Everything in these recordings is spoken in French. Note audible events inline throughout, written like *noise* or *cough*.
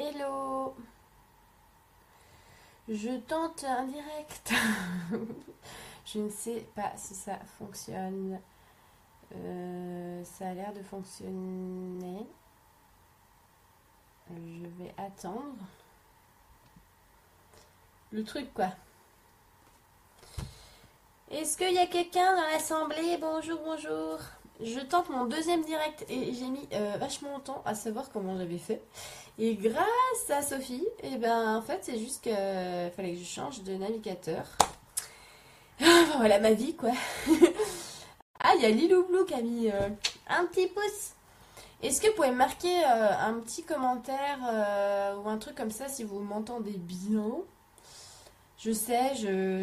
Hello Je tente un direct. *laughs* Je ne sais pas si ça fonctionne. Euh, ça a l'air de fonctionner. Je vais attendre. Le truc quoi. Est-ce qu'il y a quelqu'un dans l'assemblée? Bonjour, bonjour. Je tente mon deuxième direct et j'ai mis euh, vachement longtemps à savoir comment j'avais fait. Et grâce à Sophie, et eh ben en fait c'est juste qu'il fallait que je change de navigateur. *laughs* Ah, voilà ma vie quoi. *laughs* ah il y a Lilou Blue qui a mis euh, un petit pouce. Est-ce que vous pouvez marquer euh, un petit commentaire ou un truc comme ça si vous m'entendez bien? Je sais,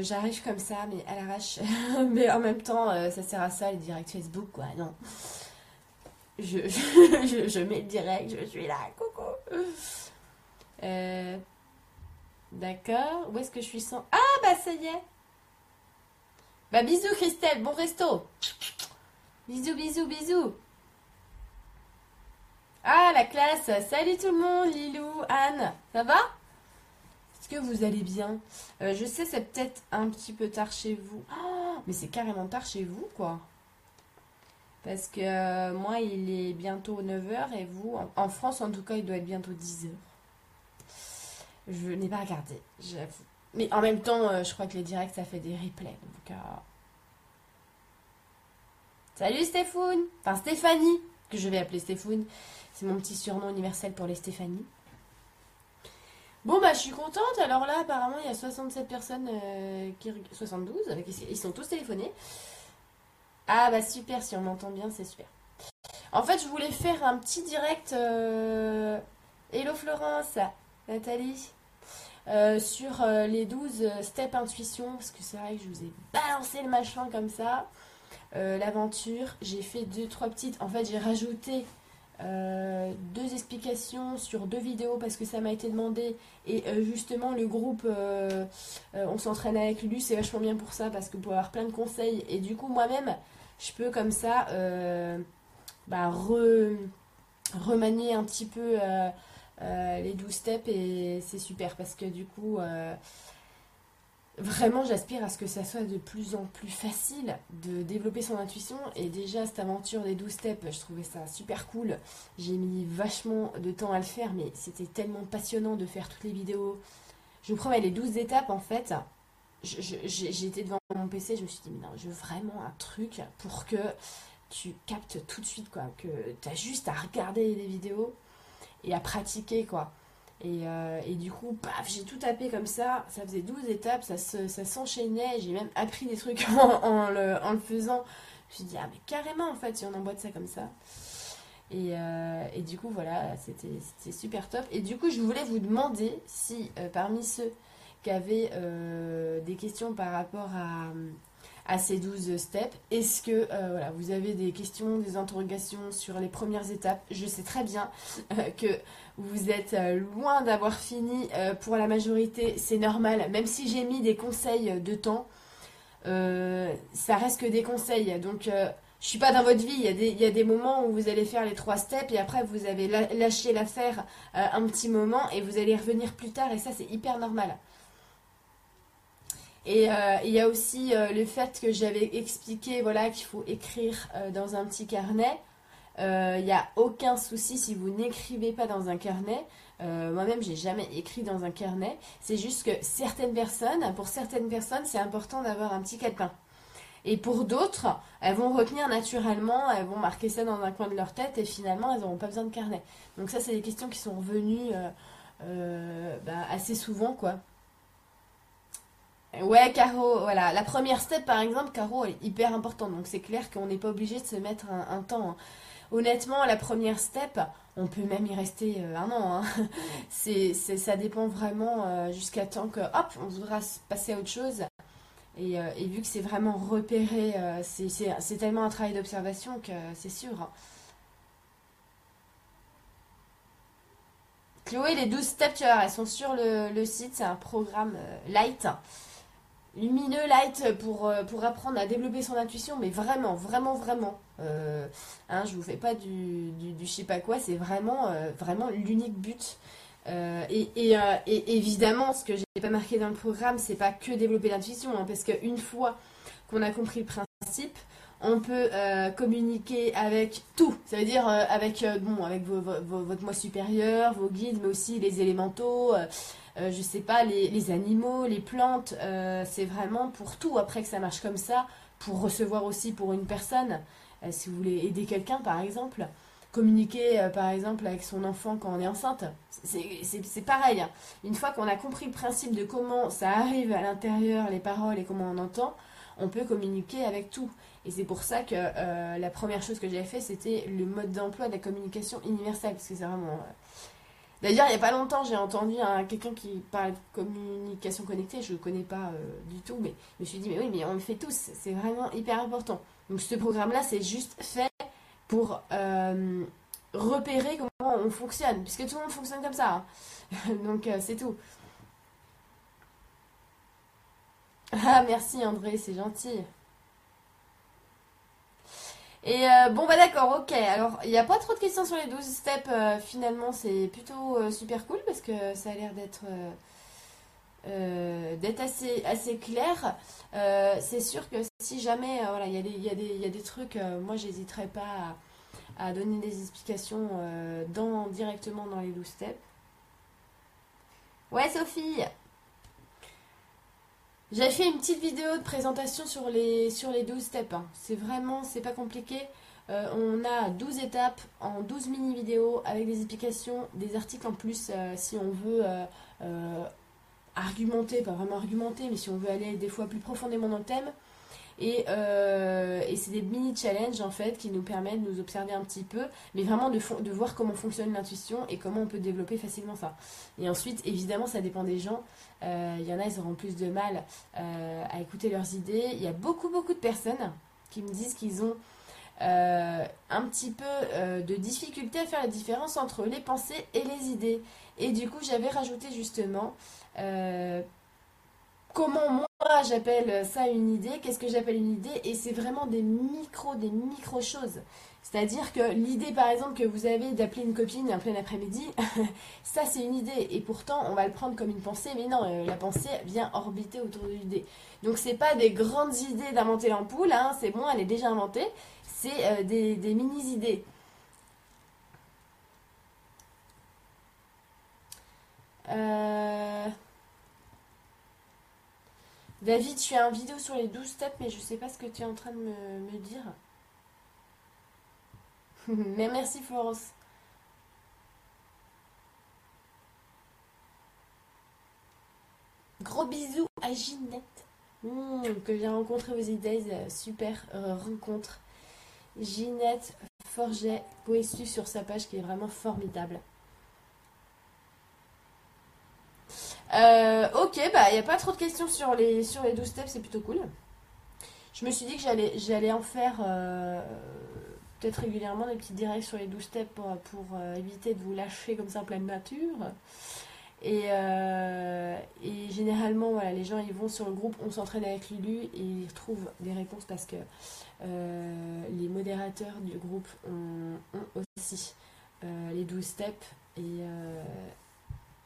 j'arrive comme ça, mais à l'arrache. *laughs* mais en même temps, euh, ça sert à ça, les directs Facebook, quoi. Non. Je, je, mets le direct, je suis là, coucou. Euh, d'accord. Où est-ce que je suis sans. Ah, bah ça y est. Bah bisous, Christelle, bon resto. Bisous, bisous, bisous. Ah, la classe. Salut tout le monde, Lilou, Anne. Ça va? Est-ce que vous allez bien? Euh, Je sais, c'est peut-être un petit peu tard chez vous. Oh, mais c'est carrément tard chez vous, quoi. Parce que euh, moi, il est bientôt 9h et vous, en, France en tout cas, il doit être bientôt 10h. Je n'ai pas regardé. Mais en même temps, euh, je crois que les directs, ça fait des replays. Donc, Salut Stéphane Enfin Stéphanie, que je vais appeler Stéphane. C'est mon petit surnom universel pour les Stéphanie. Bon, bah, je suis contente. Alors là, apparemment, il y a 67 personnes euh, qui. 72, avec... ils sont tous téléphonés. Ah, bah, super, si on m'entend bien, c'est super. En fait, je voulais faire un petit direct. Euh, Hello Florence, Nathalie. Euh, sur les 12 steps intuition, parce que c'est vrai que je vous ai balancé le machin comme ça. L'aventure, j'ai fait deux, trois petites. En fait, j'ai rajouté euh, deux explications sur deux vidéos parce que ça m'a été demandé. Et euh, justement le groupe euh, on s'entraîne avec Lulu c'est vachement bien pour ça parce que pour avoir plein de conseils. Et du coup moi-même je peux comme ça bah, remanier un petit peu les 12 steps et c'est super parce que du coup Vraiment, j'aspire à ce que ça soit de plus en plus facile de développer son intuition. Et déjà, cette aventure des 12 steps, je trouvais ça super cool. J'ai mis vachement de temps à le faire, mais c'était tellement passionnant de faire toutes les vidéos. Je vous promets, les 12 étapes, en fait, j'étais devant mon PC, je me suis dit, mais non, je veux vraiment un truc pour que tu captes tout de suite, quoi. Que tu as juste à regarder les vidéos et à pratiquer, quoi. Euh, et, du coup, paf, j'ai tout tapé comme ça. Ça faisait 12 étapes, ça, s'enchaînait. J'ai même appris des trucs *laughs* en, le, faisant. Je me suis dit, ah, mais carrément, en fait, si on emboîte ça comme ça. Et, euh, du coup, voilà, c'était super top. Et du coup, je voulais vous demander si euh, parmi ceux qui avaient des questions par rapport à, à ces 12 steps. Est-ce que euh, vous avez des questions, des interrogations sur les premières étapes? Je sais très bien euh, que vous êtes euh, loin d'avoir fini pour la majorité, c'est normal, même si j'ai mis des conseils de temps, ça reste que des conseils. Donc je suis pas dans votre vie, il y, a des, il y, a des, moments où vous allez faire les trois steps et après vous avez lâché l'affaire un petit moment et vous allez revenir plus tard et ça c'est hyper normal. Et euh, il y a aussi euh, le fait que j'avais expliqué voilà, qu'il faut écrire euh, dans un petit carnet. Il n'y a aucun souci si vous n'écrivez pas dans un carnet. Moi-même, j'ai jamais écrit dans un carnet. C'est juste que certaines personnes, pour certaines personnes, c'est important d'avoir un petit calepin. Et pour d'autres, elles vont retenir naturellement, elles vont marquer ça dans un coin de leur tête et finalement, elles n'auront pas besoin de carnet. Donc ça, c'est des questions qui sont revenues bah, assez souvent, quoi. Ouais, Caro, voilà. La première step, par exemple, Caro, est hyper importante. Donc, c'est clair qu'on n'est pas obligé de se mettre un, temps. Hein. Honnêtement, la première step, on peut même y rester euh, un an. Hein. *laughs* C'est, ça dépend vraiment euh, jusqu'à temps que, hop, on voudra passer à autre chose. Et, euh, vu que c'est vraiment repéré, c'est, tellement un travail d'observation que c'est sûr. Hein. Chloé, les 12 steps, tu vois, elles sont sur le site. C'est un programme light lumineux, light pour, euh, pour apprendre à développer son intuition, mais vraiment, vraiment, vraiment. Euh, hein, je vous fais pas du, du, je sais pas quoi, c'est vraiment, euh, vraiment l'unique but. et, évidemment, ce que j'ai pas marqué dans le programme, c'est pas que développer l'intuition, hein, parce qu'une fois qu'on a compris le principe, on peut communiquer avec tout. Ça veut dire avec votre moi supérieur, vos guides, mais aussi les élémentaux, euh, je sais pas, les, animaux, les plantes, euh, c'est vraiment pour tout après que ça marche comme ça, pour recevoir aussi pour une personne, euh, si vous voulez aider quelqu'un par exemple, communiquer par exemple avec son enfant quand on est enceinte, c'est pareil. Hein. Une fois qu'on a compris le principe de comment ça arrive à l'intérieur, les paroles et comment on entend, on peut communiquer avec tout. Et c'est pour ça que la première chose que j'avais fait, c'était le mode d'emploi de la communication universelle, parce que c'est vraiment D'ailleurs, il n'y a pas longtemps, j'ai entendu quelqu'un qui parle de communication connectée, je ne connais pas euh, du tout, mais je me suis dit, mais oui, mais on le fait tous, c'est vraiment hyper important. Donc ce programme-là, c'est juste fait pour euh, repérer comment on fonctionne, puisque tout le monde fonctionne comme ça. Hein. *laughs* Donc euh, c'est tout. Ah, merci André, c'est gentil. Et euh, bon, bah d'accord, ok. Alors, il n'y a pas trop de questions sur les 12 steps. Euh, finalement, c'est plutôt euh, super cool parce que ça a l'air d'être assez, assez clair. c'est sûr que si jamais voilà, il y, a des, y, des, y a des trucs, moi, j'hésiterai pas à, donner des explications dans, directement dans les 12 steps. Ouais, Sophie j'ai fait une petite vidéo de présentation sur les, sur les 12 steps. Hein. C'est vraiment, c'est pas compliqué. Euh, on a 12 étapes en 12 mini-vidéos avec des explications, des articles en plus euh, si on veut euh, argumenter, pas vraiment argumenter, mais si on veut aller des fois plus profondément dans le thème. Euh, et, c'est des mini-challenges en fait qui nous permettent de nous observer un petit peu, mais vraiment de, voir comment fonctionne l'intuition et comment on peut développer facilement ça. Et ensuite, évidemment, ça dépend des gens. Euh, il y en a, ils auront plus de mal euh, à écouter leurs idées. Il y a beaucoup, beaucoup de personnes qui me disent qu'ils ont un petit peu de difficulté à faire la différence entre les pensées et les idées. Et du coup, j'avais rajouté justement comment moi j'appelle ça une idée, qu'est-ce que j'appelle une idée, et c'est vraiment des micros, des micro choses. C'est-à-dire que l'idée, par exemple, que vous avez d'appeler une copine en plein après-midi, *laughs* ça c'est une idée. Et pourtant, on va le prendre comme une pensée, mais non, euh, la pensée vient orbiter autour de l'idée. Donc, c'est pas des grandes idées d'inventer l'ampoule, hein, c'est bon, elle est déjà inventée. C'est euh, des, des mini-idées. Euh... David, tu as une vidéo sur les 12 steps, mais je sais pas ce que tu es en train de me, dire. *laughs* mais merci Florence. Gros bisous à Ginette, hmm, que j'ai rencontré aux idées, euh, super euh, rencontre. Ginette Forget, pouvez sur sa page qui est vraiment formidable. Euh, ok, bah il n'y a pas trop de questions sur les, sur les 12 steps, c'est plutôt cool. Je me suis dit que j'allais, j'allais en faire euh, peut-être régulièrement des petits directs sur les 12 steps pour, pour euh, éviter de vous lâcher comme ça en pleine nature. Et, et généralement, voilà, les gens ils vont sur le groupe On s'entraîne avec Lulu et ils trouvent des réponses parce que les modérateurs du groupe ont, ont aussi les 12 steps et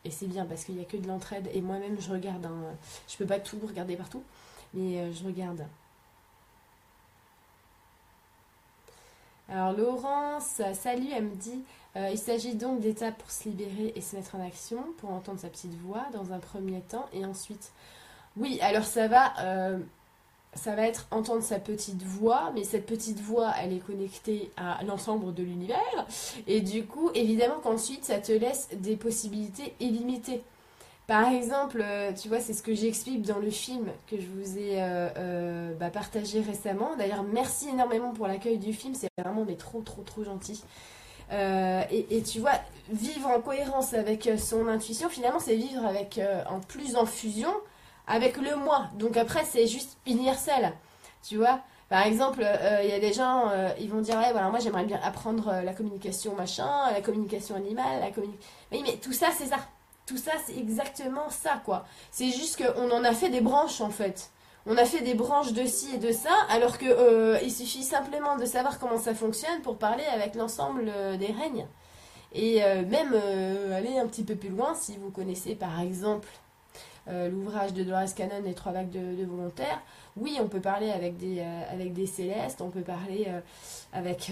et c'est bien parce qu'il n'y a que de l'entraide. Et moi-même, je regarde. Hein. Je peux pas tout regarder partout, mais euh, je regarde. Alors Laurence, salut, elle me dit, euh, il s'agit donc d'étapes pour se libérer et se mettre en action, pour entendre sa petite voix dans un premier temps, et ensuite, oui, alors ça va, euh, ça va être entendre sa petite voix, mais cette petite voix, elle est connectée à l'ensemble de l'univers. Et du coup, évidemment qu'ensuite, ça te laisse des possibilités illimitées. Par exemple, euh, tu vois, c'est ce que j'explique dans le film que je vous ai euh, euh, bah, partagé récemment. D'ailleurs, merci énormément pour l'accueil du film, c'est vraiment des trop, trop, trop gentil. et, et, tu vois, vivre en cohérence avec son intuition, finalement, c'est vivre avec en plus en fusion avec le moi. Donc après, c'est juste universel. Tu vois Par exemple, il euh, y a des gens, euh, ils vont dire, ouais, voilà, moi j'aimerais bien apprendre euh, la communication machin, la communication animale, la communication... Oui, mais tout ça, c'est ça. Tout ça, c'est exactement ça, quoi. C'est juste qu'on en a fait des branches, en fait. On a fait des branches de ci et de ça, alors que il suffit simplement de savoir comment ça fonctionne pour parler avec l'ensemble des règnes. Et même aller un petit peu plus loin, si vous connaissez par exemple l'ouvrage de Dolores Cannon, Les trois vagues de, volontaires, oui, on peut parler avec des, avec des célestes, on peut parler avec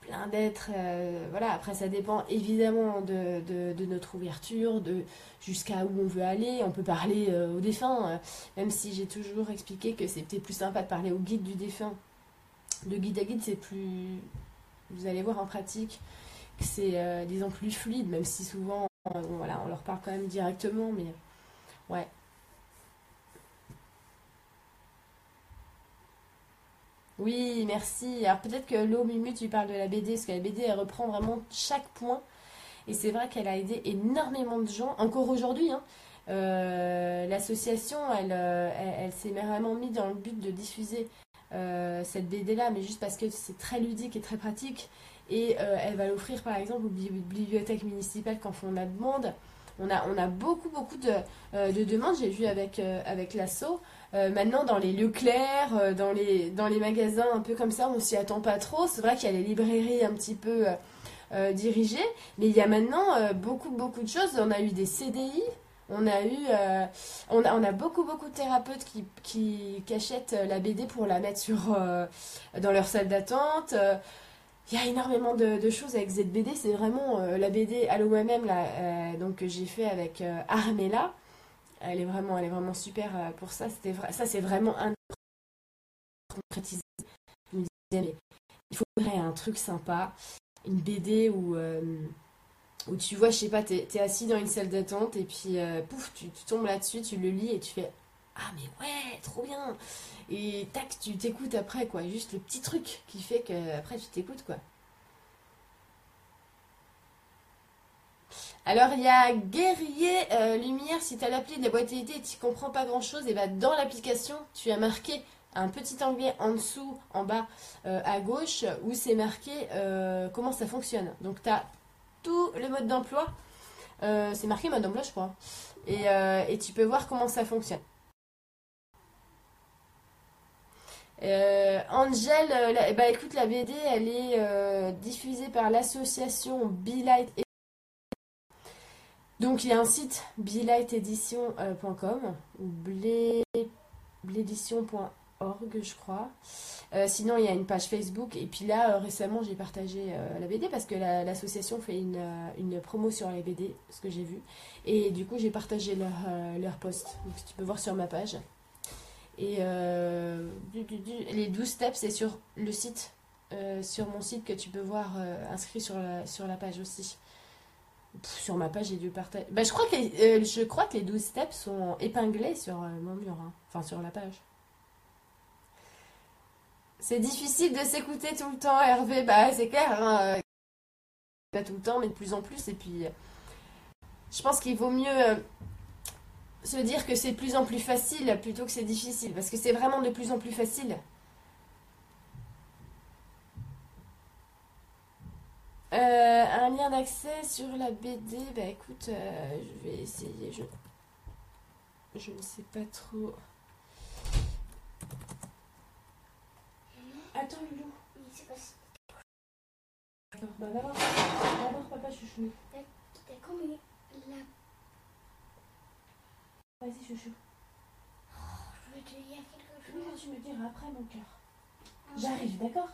plein d'êtres. voilà, après ça dépend évidemment de, de, notre ouverture, de jusqu'à où on veut aller. On peut parler au défunt, même si j'ai toujours expliqué que c'était plus sympa de parler au guide du défunt le guide à guide, c'est plus. Vous allez voir en pratique que c'est, euh, disons, plus fluide, même si souvent, euh, voilà, on leur parle quand même directement, mais ouais. Oui, merci. Alors peut-être que l'eau Mimu, tu parles de la BD, parce que la BD, elle reprend vraiment chaque point. Et c'est vrai qu'elle a aidé énormément de gens, encore aujourd'hui. Hein. Euh, l'association, elle, elle, elle s'est vraiment mise dans le but de diffuser euh, cette BD là, mais juste parce que c'est très ludique et très pratique. Et euh, elle va l'offrir par exemple aux bibliothèques municipales quand on la demande. On a, beaucoup, beaucoup de, euh, de demandes, j'ai vu avec, avec l'assaut. maintenant, dans les lieux clairs, dans, les, dans les magasins un peu comme ça, on s'y attend pas trop. C'est vrai qu'il y a les librairies un petit peu dirigées, mais il y a maintenant beaucoup, beaucoup de choses. On a eu des CDI, on a eu, euh, on, a, beaucoup beaucoup de thérapeutes qui, qui, achètent euh, la BD pour la mettre euh, dans leur salle d'attente. Il y a énormément de, choses avec cette BD. C'est vraiment la BD là, donc que j'ai fait avec Armella. Elle est vraiment, elle est vraiment super pour ça. Ça c'est vraiment un. Je me disais mais il faudrait un truc sympa, une BD où où tu vois, je sais pas, t'es es assis dans une salle d'attente et puis euh, pouf, tu, tombes là-dessus, tu le lis et tu fais Ah, mais ouais, trop bien Et tac, tu t'écoutes après, quoi. Juste le petit truc qui fait que après tu t'écoutes, quoi. Alors il y a Guerrier euh, Lumière, si tu as l'appli de la boîte et tu comprends pas grand chose, et va dans l'application, tu as marqué un petit onglet en dessous, en bas, euh, à gauche, où c'est marqué comment ça fonctionne. Donc tu as tout le mode d'emploi. Euh, c'est marqué mode d'emploi, je crois. Euh, et, tu peux voir comment ça fonctionne. Euh, Angel, bah écoute, la BD, elle est diffusée par l'association Light. Donc il y a un site belightedition.com ou blédition.org, je crois. Euh, sinon, il y a une page Facebook. Et puis là, euh, récemment, j'ai partagé euh, la BD parce que l'association fait une, une, promo sur les BD, ce que j'ai vu. Et du coup, j'ai partagé leur, leur post. Donc, tu peux voir sur ma page. Et les 12 steps, c'est sur le site, sur mon site que tu peux voir inscrit sur la, page aussi. sur ma page, j'ai dû partager. Bah, je, crois que les, je crois que les 12 steps sont épinglés sur mon mur, hein. enfin sur la page. C'est difficile de s'écouter tout le temps, Hervé. Bah, c'est clair. Hein. Pas tout le temps, mais de plus en plus. Et puis, je pense qu'il vaut mieux euh, se dire que c'est de plus en plus facile plutôt que c'est difficile. Parce que c'est vraiment de plus en plus facile. Euh, un lien d'accès sur la BD, bah écoute, euh, je vais essayer. Je, je ne sais pas trop. Attends, pas D'accord, bah d'abord, d'abord papa chouchou. D'accord, là. Vas-y, chouchou. Oh, je vais te dire quelque chose. Oui, tu me diras après, mon cœur. J'arrive, d'accord?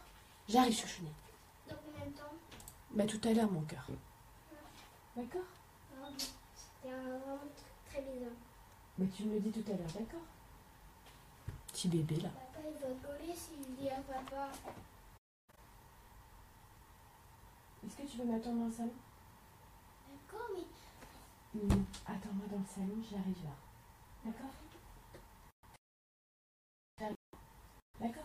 J'arrive, chouchounet. Dans combien de temps? Bah tout à l'heure, mon cœur. D'accord? Ah, C'était vraiment très bizarre. Mais tu me le dis tout à l'heure, d'accord? Petit bébé, là. Papa, il va gueuler s'il dit à papa. Est-ce que tu veux m'attendre dans le salon? D'accord, mais... Mmh. Attends-moi dans le salon, j'arrive là. D'accord D'accord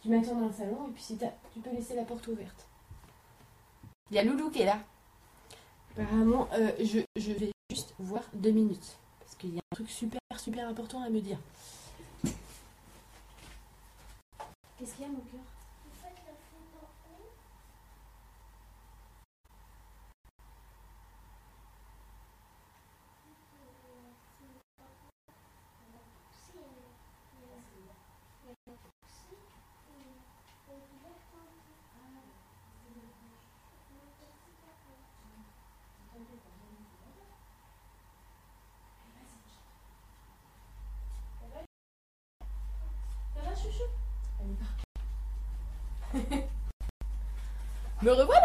Tu m'attends dans le salon et puis si tu peux laisser la porte ouverte. Il y a Loulou qui est là. Apparemment, euh, je, je vais juste voir deux minutes. Parce qu'il y a un truc super, super important à me dire. Qu'est-ce qu'il y a, mon cœur? Me revoilà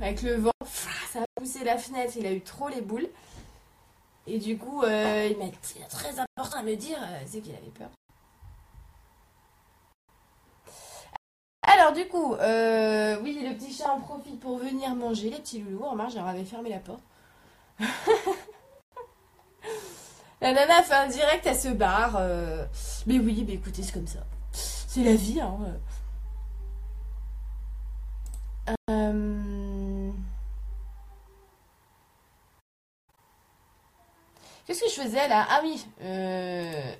Avec le vent, ça a poussé la fenêtre, il a eu trop les boules. Et du coup, euh, il m'a dit, très important à me dire, euh, c'est qu'il avait peur. Alors du coup, euh, oui, le petit chat en profite pour venir manger les petits loulous. En marche, j'aurais fermé la porte. *laughs* la nana fait un direct, elle se barre. Mais oui, mais écoutez, c'est comme ça. C'est la vie, hein. Qu'est-ce que je faisais là? Ah oui, euh,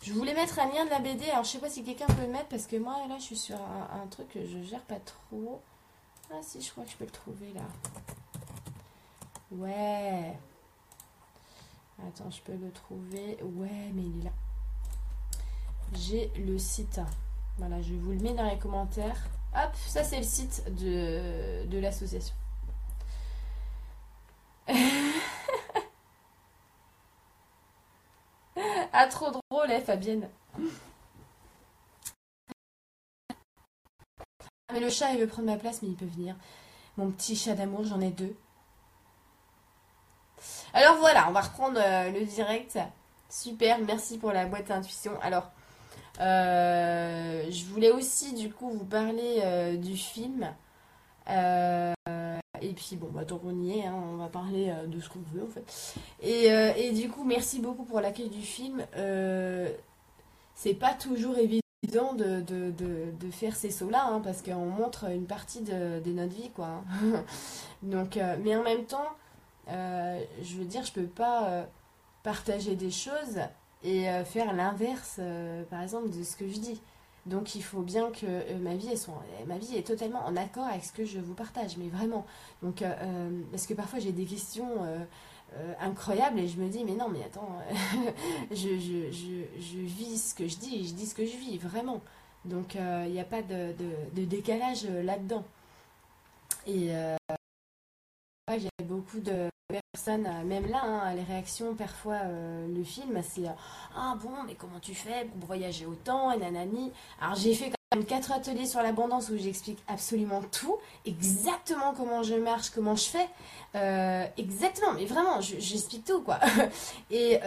je voulais mettre un lien de la BD. Alors je sais pas si quelqu'un peut le mettre parce que moi là je suis sur un, truc que je gère pas trop. Ah si, je crois que je peux le trouver là. Ouais. Attends, je peux le trouver. Ouais, mais il est là. J'ai le site. Voilà, je vous le mets dans les commentaires. Hop, ça c'est le site de, l'association. *laughs* Ah, trop drôle, eh, Fabienne. Ah, mais le chat, il veut prendre ma place, mais il peut venir. Mon petit chat d'amour, j'en ai deux. Alors voilà, on va reprendre euh, le direct. Super, merci pour la boîte intuition. Alors, euh, je voulais aussi du coup vous parler euh, du film. Et puis bon, bah, tant qu'on y est, hein, on va parler euh, de ce qu'on veut en fait. Et, euh, et, du coup, merci beaucoup pour l'accueil du film. Euh, c'est pas toujours évident de, de, de, faire ces sauts-là, hein, parce qu'on montre une partie de, notre vie, quoi. Hein. *laughs* Donc, mais en même temps, je veux dire, je peux pas partager des choses et faire l'inverse, par exemple, de ce que je dis. Donc il faut bien que euh, ma vie, ma vie est totalement en accord avec ce que je vous partage, mais vraiment. Donc euh, euh, parce que parfois j'ai des questions incroyables et je me dis mais non mais attends, *laughs* je, je, vis ce que je dis et je dis ce que je vis vraiment. Donc il n'y a pas de, de décalage là-dedans. Et beaucoup de personnes, euh, même là, hein, les réactions, parfois, euh, le film, c'est euh, Ah bon, mais comment tu fais pour voyager autant Et nanani. Alors, j'ai fait quand même quatre ateliers sur l'abondance où j'explique absolument tout, exactement comment je marche, comment je fais. exactement, mais vraiment, j'explique tout, quoi. *laughs* et,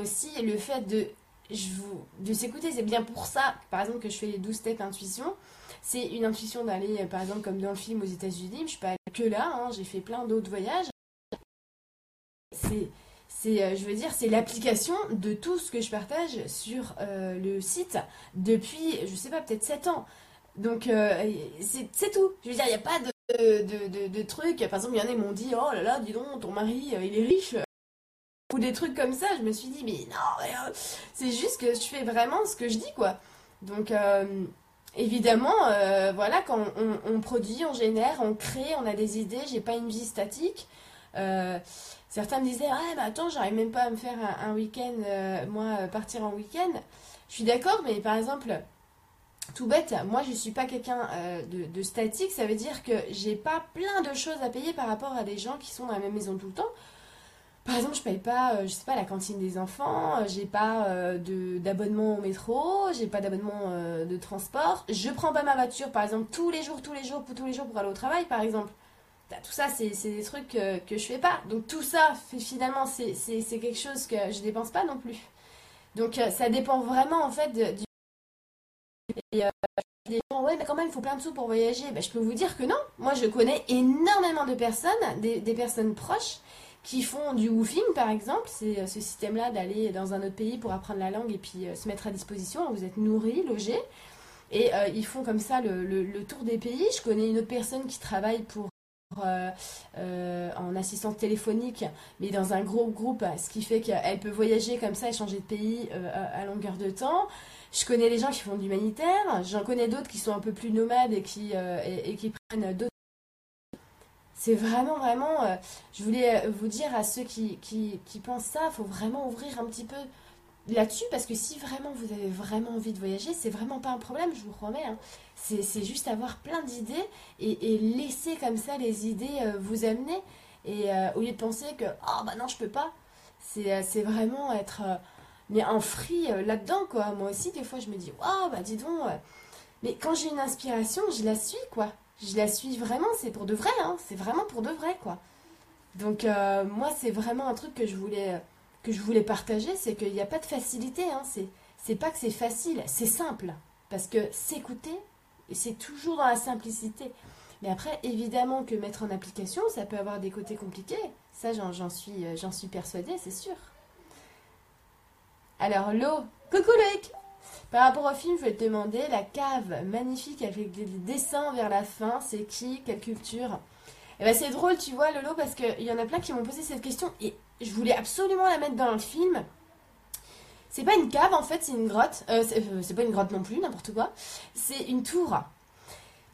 aussi, le fait de, je vous, de s'écouter, c'est bien pour ça, par exemple, que je fais les 12 steps intuition. C'est une intuition d'aller, par exemple, comme dans le film aux États-Unis, je ne suis pas que là, hein, j'ai fait plein d'autres voyages c'est c'est, euh, je veux dire, c'est l'application de tout ce que je partage sur euh, le site depuis, je sais pas, peut-être 7 ans. Donc, euh, c'est tout. Je veux dire, il n'y a pas de, de, de, trucs. Par exemple, il y en a qui m'ont dit Oh là là, dis donc, ton mari, il est riche. Ou des trucs comme ça. Je me suis dit Mais non, c'est juste que je fais vraiment ce que je dis, quoi. Donc, évidemment, voilà, quand on, produit, on génère, on crée, on a des idées, j'ai pas une vie statique. Certains me disaient Ah, mais attends, j'arrive même pas à me faire un, week-end, euh, moi, euh, partir en week-end. Je suis d'accord, mais par exemple, tout bête, moi je suis pas quelqu'un euh, de, statique, ça veut dire que j'ai pas plein de choses à payer par rapport à des gens qui sont dans la même maison tout le temps. Par exemple, je paye pas, je sais pas, la cantine des enfants, j'ai pas d'abonnement au métro, j'ai pas d'abonnement de transport, je prends pas ma voiture, par exemple, tous les jours, tous les jours, pour tous les jours pour aller au travail, par exemple. Bah, tout ça, c'est des trucs que, que je fais pas. Donc tout ça, finalement, c'est quelque chose que je dépense pas non plus. Donc euh, ça dépend vraiment en fait du... Euh, des gens, ouais, mais quand même, il faut plein de sous pour voyager. Bah, je peux vous dire que non. Moi, je connais énormément de personnes, des, des personnes proches, qui font du woofing, par exemple. C'est euh, ce système-là d'aller dans un autre pays pour apprendre la langue et puis se mettre à disposition. Vous êtes nourri, logé. Et ils font comme ça le, le, tour des pays. Je connais une autre personne qui travaille pour euh, euh, en assistance téléphonique, mais dans un gros groupe, ce qui fait qu'elle peut voyager comme ça et changer de pays euh, à, longueur de temps. Je connais les gens qui font de l'humanitaire, j'en connais d'autres qui sont un peu plus nomades et qui, et, qui prennent d'autres. C'est vraiment, vraiment, je voulais vous dire à ceux qui, qui, pensent ça, il faut vraiment ouvrir un petit peu là-dessus parce que si vraiment vous avez vraiment envie de voyager, c'est vraiment pas un problème, je vous promets. Hein. C'est juste avoir plein d'idées et, laisser comme ça les idées euh, vous amener. Et euh, au lieu de penser que oh bah non, je peux pas, c'est euh, vraiment être mais en free euh, là-dedans, quoi. Moi aussi, des fois, je me dis, waouh, bah dis donc. euh. Mais quand j'ai une inspiration, je la suis, quoi. Je la suis vraiment, c'est pour de vrai, hein. C'est vraiment pour de vrai, quoi. Donc, euh, moi, c'est vraiment un truc que je voulais, que je voulais partager, c'est qu'il n'y a pas de facilité, hein. C'est, pas que c'est facile, c'est simple. Parce que s'écouter, c'est toujours dans la simplicité. Mais après, évidemment que mettre en application, ça peut avoir des côtés compliqués. Ça, j'en, suis, euh, j'en suis persuadée, c'est sûr. Alors, l'eau. Coucou Loïc Par rapport au film, je vais te demander la cave magnifique avec des dessins vers la fin, c'est qui Quelle culture? Eh ben, c'est drôle, tu vois, Lolo, parce qu'il y en a plein qui m'ont posé cette question et je voulais absolument la mettre dans le film. C'est pas une cave en fait, c'est une grotte. Euh, c'est, euh, pas une grotte non plus, n'importe quoi. C'est une tour.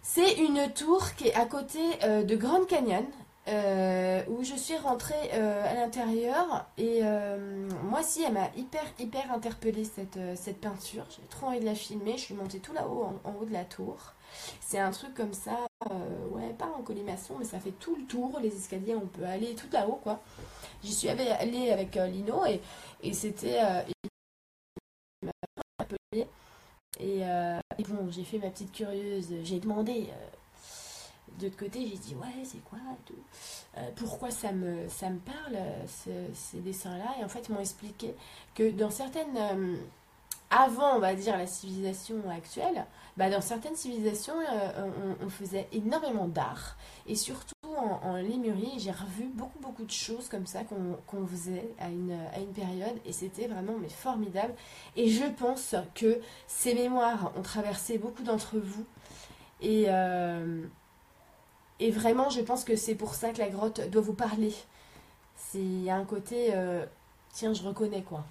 C'est une tour qui est à côté euh, de Grand Canyon, euh, où je suis rentrée euh, à l'intérieur. Et euh, moi, si, elle m'a hyper, hyper interpellée cette, cette peinture. J'ai trop envie de la filmer. Je suis montée tout là-haut, en, haut de la tour. C'est un truc comme ça, ouais, pas en colimaçon, mais ça fait tout le tour. Les escaliers, on peut aller tout là-haut, quoi. J'y suis allée avec Lino et, et c'était. Et, et bon, j'ai fait ma petite curieuse, j'ai demandé. De l'autre côté, j'ai dit ouais, c'est quoi tout Euh, Pourquoi ça me, ça me parle, ce- ces dessins-là? Et en fait, ils m'ont expliqué que dans certaines. euh, avant, on va dire, la civilisation actuelle, bah, dans certaines civilisations, euh, on, faisait énormément d'art. Et surtout en, Lémurie, j'ai revu beaucoup, beaucoup de choses comme ça qu'on faisait à une, à une période. Et c'était vraiment mais formidable. Et je pense que ces mémoires ont traversé beaucoup d'entre vous. Et, et vraiment, je pense que c'est pour ça que la grotte doit vous parler. C'est un côté, euh, tiens, je reconnais quoi.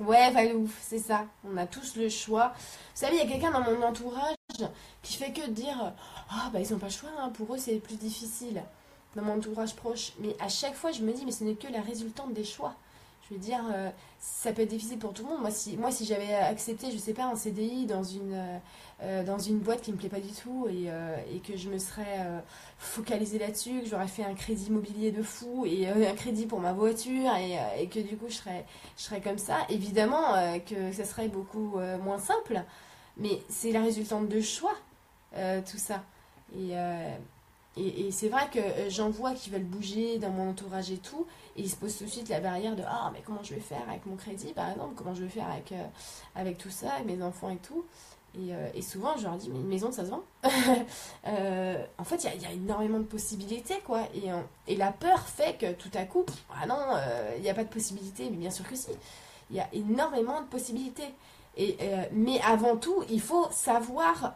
Ouais, Valou, c'est ça. On a tous le choix. Vous savez, il y a quelqu'un dans mon entourage qui fait que dire Ah, bah, ils n'ont pas le choix, hein, pour eux, c'est plus difficile. Dans mon entourage proche. Mais à chaque fois, je me dis Mais ce n'est que la résultante des choix. Dire, euh, ça peut être difficile pour tout le monde. Moi, si, moi, si j'avais accepté, je sais pas, un CDI dans une, euh, euh, dans une boîte qui me plaît pas du tout et, et que je me serais focalisée là-dessus, que j'aurais fait un crédit immobilier de fou et un crédit pour ma voiture et, et que du coup je serais, je serais comme ça, évidemment que ça serait beaucoup moins simple. Mais c'est la résultante de choix, tout ça. Et, et, et c'est vrai que euh, j'en vois qui veulent bouger dans mon entourage et tout, et ils se posent tout de suite la barrière de Ah, mais comment je vais faire avec mon crédit, par exemple, comment je vais faire avec, euh, avec tout ça, avec mes enfants et tout. Et, euh, et souvent, je leur dis, mais une maison, ça se vend. *laughs* En fait, il y a- énormément de possibilités, quoi. Et, et la peur fait que tout à coup, ah non, il n'y a pas de possibilités. Mais bien sûr que si. Il y a énormément de possibilités. Et, mais avant tout, il faut savoir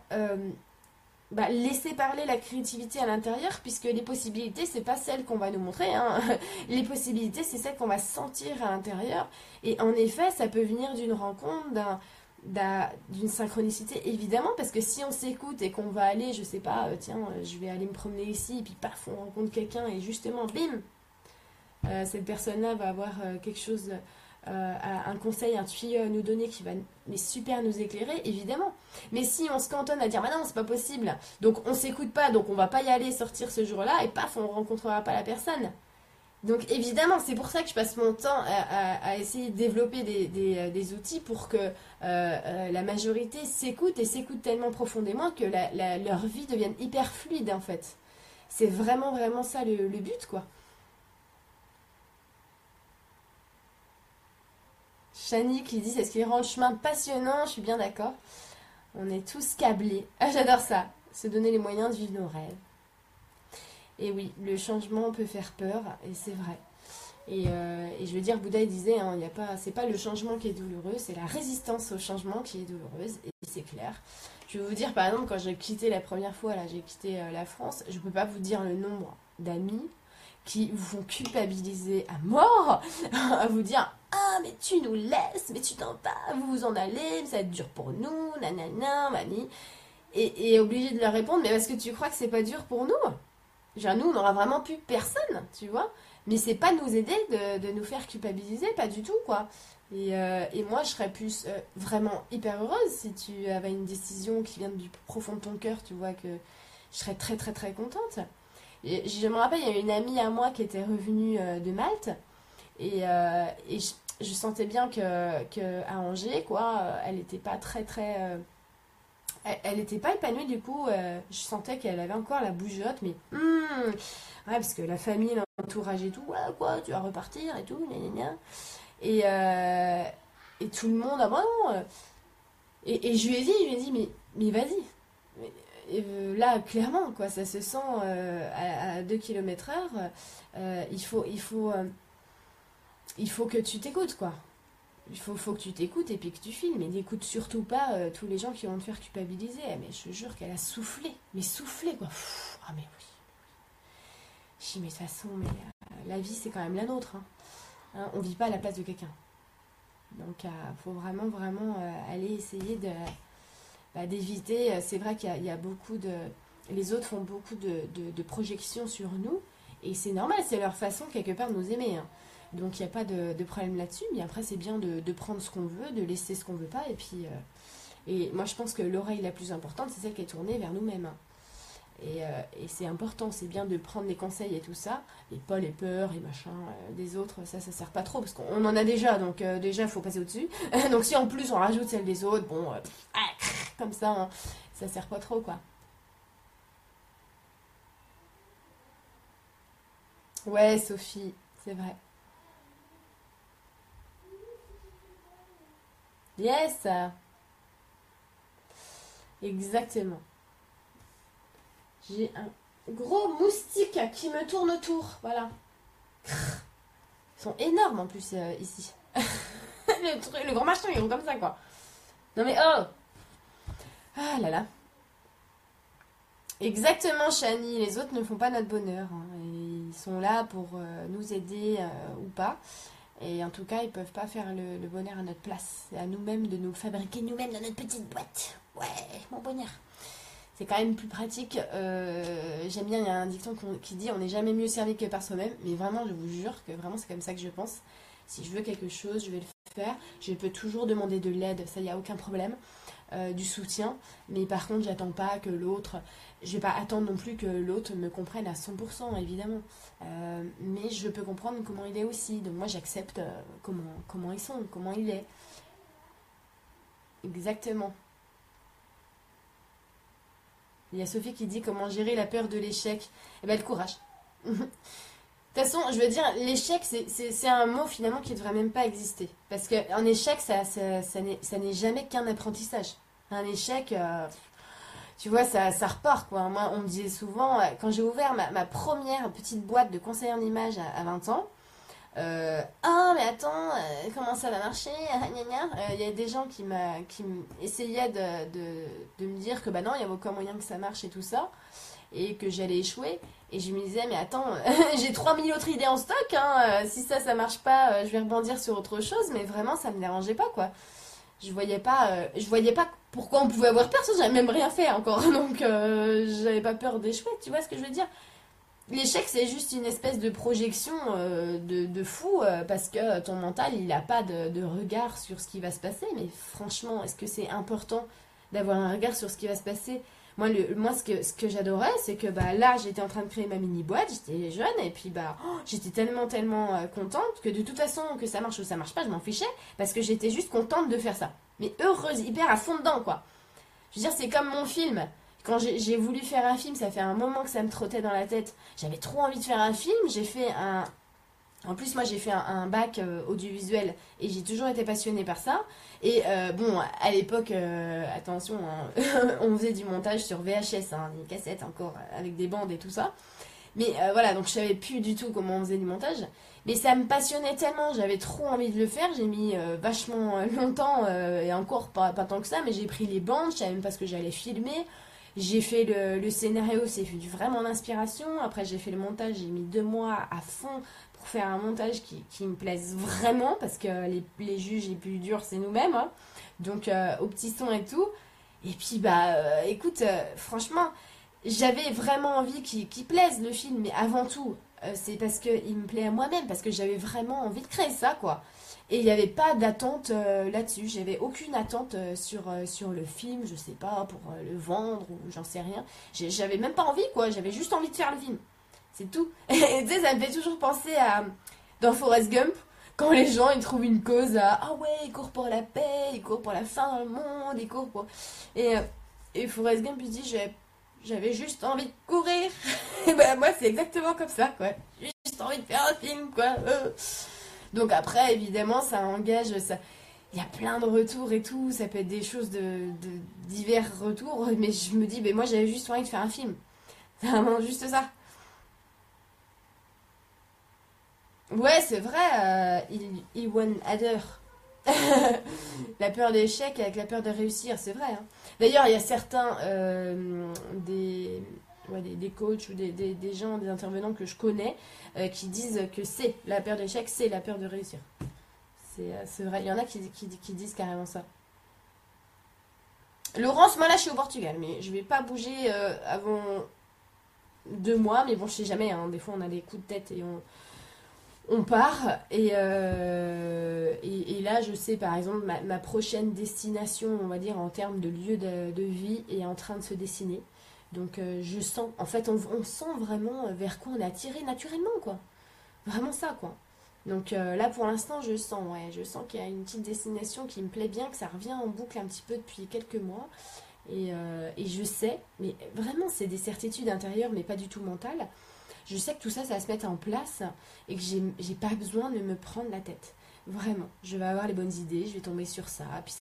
bah, laisser parler la créativité à l'intérieur, puisque les possibilités, c'est pas celles qu'on va nous montrer. hein. *laughs* Les possibilités, c'est celles qu'on va sentir à l'intérieur. Et en effet, ça peut venir d'une rencontre, d'un d'un- d'une synchronicité évidemment parce que si on s'écoute et qu'on va aller je sais pas euh, tiens euh, je vais aller me promener ici et puis paf on rencontre quelqu'un et justement bim euh, cette personne là va avoir quelque chose un conseil un tuyau à nous donner qui va mais super nous éclairer évidemment mais si on se cantonne à dire bah non c'est pas possible donc on s'écoute pas donc on va pas y aller sortir ce jour là et paf on rencontrera pas la personne donc évidemment, c'est pour ça que je passe mon temps à, essayer de développer des, des, euh, outils pour que euh, euh, la majorité s'écoute et s'écoute tellement profondément que leur vie devienne hyper fluide en fait. C'est vraiment vraiment ça le but quoi. Chani qui dit c'est ce qui rend le chemin passionnant, je suis bien d'accord. On est tous câblés. *laughs* Ah j'adore ça. Se donner les moyens de vivre nos rêves. Et oui, le changement peut faire peur, et c'est vrai. Et, euh, je veux dire, Bouddha disait, hein, pas, c'est pas le changement qui est douloureux, c'est la résistance au changement qui est douloureuse, et c'est clair. Je vais vous dire, par exemple, quand j'ai quitté la première fois, là, j'ai quitté euh, la France, je peux pas vous dire le nombre d'amis qui vous font culpabiliser à mort, *laughs* à vous dire, ah, mais tu nous laisses, mais tu t'en vas, vous vous en allez, ça va être dur pour nous, nanana, mani. Et, et obligé de leur répondre, mais parce que tu crois que c'est pas dur pour nous Genre, nous, on n'aura vraiment plus personne, tu vois. Mais c'est pas nous aider de, nous faire culpabiliser, pas du tout, quoi. Et, euh, moi, je serais plus euh, vraiment hyper heureuse si tu avais une décision qui vient du profond de ton cœur, tu vois, que je serais très, très, très contente. Je me rappelle, il y a une amie à moi qui était revenue euh, de Malte. Et, euh, et je, sentais bien que, que à Angers, quoi, euh, elle n'était pas très, très. elle- n'était pas épanouie, du coup, je sentais qu'elle avait encore la bougeotte, mais. hmm, ouais, parce que la famille, l'entourage et tout, ouais, quoi, tu vas repartir et tout, gna. Et, et tout le monde, ah bah non. Et, et je lui ai dit, je lui ai dit, mais, mais vas-y. Euh, là, clairement, quoi, ça se sent euh, à, à 2 km heure. euh, il faut, il faut, il faut que tu t'écoutes, quoi. Il faut, faut que tu t'écoutes et puis que tu filmes. Et n'écoute surtout pas tous les gens qui vont te faire culpabiliser. Mais je jure qu'elle a soufflé. Mais soufflé, quoi. Ah, mais oui. Je dis, mais de toute façon, mais, la vie, c'est quand même la nôtre. Hein. Hein, on vit pas à la place de quelqu'un. Donc, il faut vraiment, vraiment aller essayer de bah, d'éviter. euh, C'est vrai qu'il y, a- beaucoup de. Les autres font beaucoup de, de- de projections sur nous. Et c'est normal, c'est leur façon, quelque part, de nous aimer. hein. Donc, il n'y a pas de, de problème là-dessus. Mais après, c'est bien de, de prendre ce qu'on veut, de laisser ce qu'on veut pas. Et puis. euh, et moi, je pense que l'oreille la plus importante, c'est celle qui est tournée vers nous-mêmes. hein. Et, euh, et c'est important, c'est bien de prendre les conseils et tout ça, et pas les peurs et machin des autres, ça, ça sert pas trop, parce qu'on en a déjà, donc déjà, il faut passer au-dessus. *laughs* donc si en plus on rajoute celle des autres, bon, comme ça, hein, ça sert pas trop, quoi. Ouais, Sophie, c'est vrai. Yes! Exactement. J'ai un gros moustique qui me tourne autour. Voilà. Ils sont énormes en plus euh, ici. *laughs* le, truc, le grand machin, ils sont comme ça quoi. Non mais oh Ah là là. Exactement, Chani. Les autres ne font pas notre bonheur. hein. Ils sont là pour euh, nous aider euh, ou pas. Et en tout cas, ils peuvent pas faire le, bonheur à notre place. C'est à nous-mêmes de nous fabriquer nous-mêmes dans notre petite boîte. Ouais, mon bonheur. C'est quand même plus pratique. Euh, J'aime bien, il y a un dicton qui dit on n'est jamais mieux servi que par soi-même. Mais vraiment, je vous jure que vraiment, c'est comme ça que je pense. Si je veux quelque chose, je vais le faire. Je peux toujours demander de l'aide, ça, il n'y a aucun problème. Euh, du soutien. Mais par contre, j'attends pas que l'autre. Je vais pas attendre non plus que l'autre me comprenne à 100%, évidemment. Euh, mais je peux comprendre comment il est aussi. Donc moi, j'accepte euh, comment, comment ils sont, comment il est. Exactement. Il y a Sophie qui dit comment gérer la peur de l'échec. Eh ben, le courage. *laughs* De toute façon, je veux dire, l'échec, c'est- un mot finalement qui ne devrait même pas exister. Parce qu'un échec, ça, ça, ça n'est jamais qu'un apprentissage. Un échec, euh, tu vois, ça, ça repart, quoi. Moi, on me disait souvent, euh, quand j'ai ouvert ma, ma première petite boîte de conseil en image à, à 20 ans, euh, ah, mais attends, comment ça va marcher? Ah, Il y a des gens qui, qui essayaient de, de, de me dire que bah non, il y a aucun moyen que ça marche et tout ça, et que j'allais échouer. Et je me disais, mais attends, *laughs* j'ai 3000 autres idées en stock, hein, euh, si ça, ça marche pas, euh, je vais rebondir sur autre chose, mais vraiment, ça me dérangeait pas, quoi. Je voyais pas, euh, je voyais pas pourquoi on pouvait avoir peur, j'avais même rien fait encore, *laughs* donc j'avais pas peur d'échouer, tu vois ce que je veux dire L'échec, c'est juste une espèce de projection de, fou parce que ton mental, il n'a pas de regard sur ce qui va se passer. Mais franchement, est-ce que c'est important d'avoir un regard sur ce qui va se passer? Moi, le, moi ce que, ce que j'adorais, c'est que bah, là, j'étais en train de créer ma mini-boîte, j'étais jeune, et puis bah, oh, j'étais tellement, tellement euh, contente que de toute façon, que ça marche ou ça marche pas, je m'en fichais parce que j'étais juste contente de faire ça. Mais heureuse, hyper à fond dedans, quoi. Je veux dire, c'est comme mon film. Quand j'ai j'ai voulu faire un film, ça fait un moment que ça me trottait dans la tête. J'avais trop envie de faire un film. J'ai fait un. En plus, moi, j'ai fait un, bac euh, audiovisuel et j'ai toujours été passionnée par ça. Et euh, bon, à l'époque, euh, attention, hein, *laughs* on faisait du montage sur VHS, hein, des cassettes encore avec des bandes et tout ça. Mais voilà, donc je savais plus du tout comment on faisait du montage. Mais ça me passionnait tellement, j'avais trop envie de le faire. J'ai mis vachement *laughs* longtemps et encore pas, pas tant que ça, mais j'ai pris les bandes, je savais même pas ce que j'allais filmer. J'ai fait le, le scénario, c'est vraiment l'inspiration. Après, j'ai fait le montage, j'ai mis deux mois à fond faire un montage qui, me plaise vraiment parce que les, juges les plus durs, c'est nous-mêmes. hein. Donc, euh, au petit son et tout. Et puis, bah, euh, écoute, euh, franchement, j'avais vraiment envie qu'il plaise le film, mais avant tout, c'est parce qu'il me plaît à moi-même, parce que j'avais vraiment envie de créer ça, quoi. Et il n'y avait pas d'attente là-dessus. J'avais aucune attente sur, sur le film, je sais pas, pour le vendre ou j'en sais rien. J'avais même pas envie, quoi. J'avais juste envie de faire le film. C'est tout. *laughs* Et tu sais, ça me fait toujours penser à. Dans Forrest Gump, quand les gens ils trouvent une cause à. Ah ouais, ils courent pour la paix, ils courent pour la fin dans le monde, ils courent pour. Et, euh, et Forrest Gump il dit J'avais juste envie de courir. *laughs* Et ben moi, c'est exactement comme ça, quoi. Juste envie de faire un film, quoi. Euh. Donc après, évidemment, ça engage. Ça... Il y a plein de retours et tout. Ça peut être des choses de, divers retours. Mais je me dis, ben moi, j'avais juste envie de faire un film. C'est vraiment juste ça. Ouais, c'est vrai, euh, il, il one Adder. *laughs* la peur d'échec avec la peur de réussir, c'est vrai. hein. D'ailleurs, il y a certains euh, des, ouais, des, des coachs ou des, des- des gens, des intervenants que je connais euh, qui disent que c'est la peur d'échec, c'est la peur de réussir. C'est euh, vrai, il y en a qui, qui, qui disent carrément ça. Laurence, moi là je suis au Portugal, mais je vais pas bouger avant deux mois, mais bon, je sais jamais, hein, des fois on a des coups de tête et on, on part. Et, euh, et, et là, je sais par exemple, ma, prochaine destination, on va dire, en termes de lieu de, vie, est en train de se dessiner. Donc euh, je sens, en fait, on, sent vraiment vers quoi on est attiré naturellement, quoi. Vraiment ça, quoi. Donc euh, là, pour l'instant, je sens, ouais, je sens qu'il y a une petite destination qui me plaît bien, que ça revient en boucle un petit peu depuis quelques mois. Et, et je sais, mais vraiment, c'est des certitudes intérieures, mais pas du tout mentales. Je sais que tout ça, ça va se mettre en place et que j'ai pas besoin de me prendre la tête. Vraiment, je vais avoir les bonnes idées, je vais tomber sur ça. Puis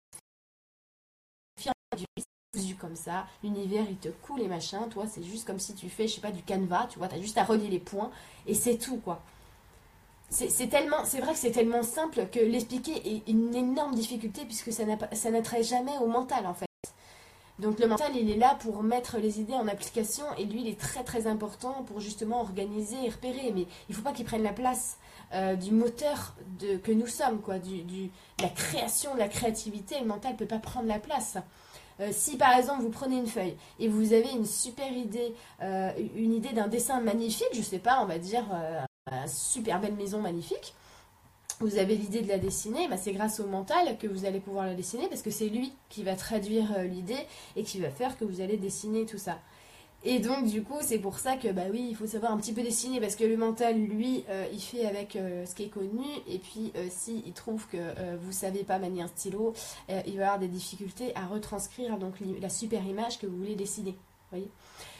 comme ça, l'univers il te coule les machins, toi c'est juste comme si tu fais, je sais pas, du canevas, tu vois, t'as juste à relier les points et c'est tout quoi. C'est tellement, c'est vrai que c'est tellement simple que l'expliquer est une énorme difficulté puisque ça n'a pas- ça n'attrait jamais au mental en fait. Donc le mental il est là pour mettre les idées en application et lui il est très très important pour justement organiser et repérer mais il faut pas qu'il prenne la place euh, du moteur de, que nous sommes quoi, du, du- la création, de la créativité, le mental peut pas prendre la place. Euh, si par exemple vous prenez une feuille et vous avez une super idée, euh, une idée d'un dessin magnifique, je sais pas, on va dire une super belle maison magnifique, vous avez l'idée de la dessiner, bah, c'est grâce au mental que vous allez pouvoir la dessiner parce que c'est lui qui va traduire euh, l'idée et qui va faire que vous allez dessiner tout ça. Et donc du coup c'est pour ça que bah oui il faut savoir un petit peu dessiner parce que le mental lui euh, il fait avec euh, ce qui est connu et puis euh, si il trouve que vous savez pas manier un stylo il va avoir des difficultés à retranscrire donc la super image que vous voulez dessiner. Voyez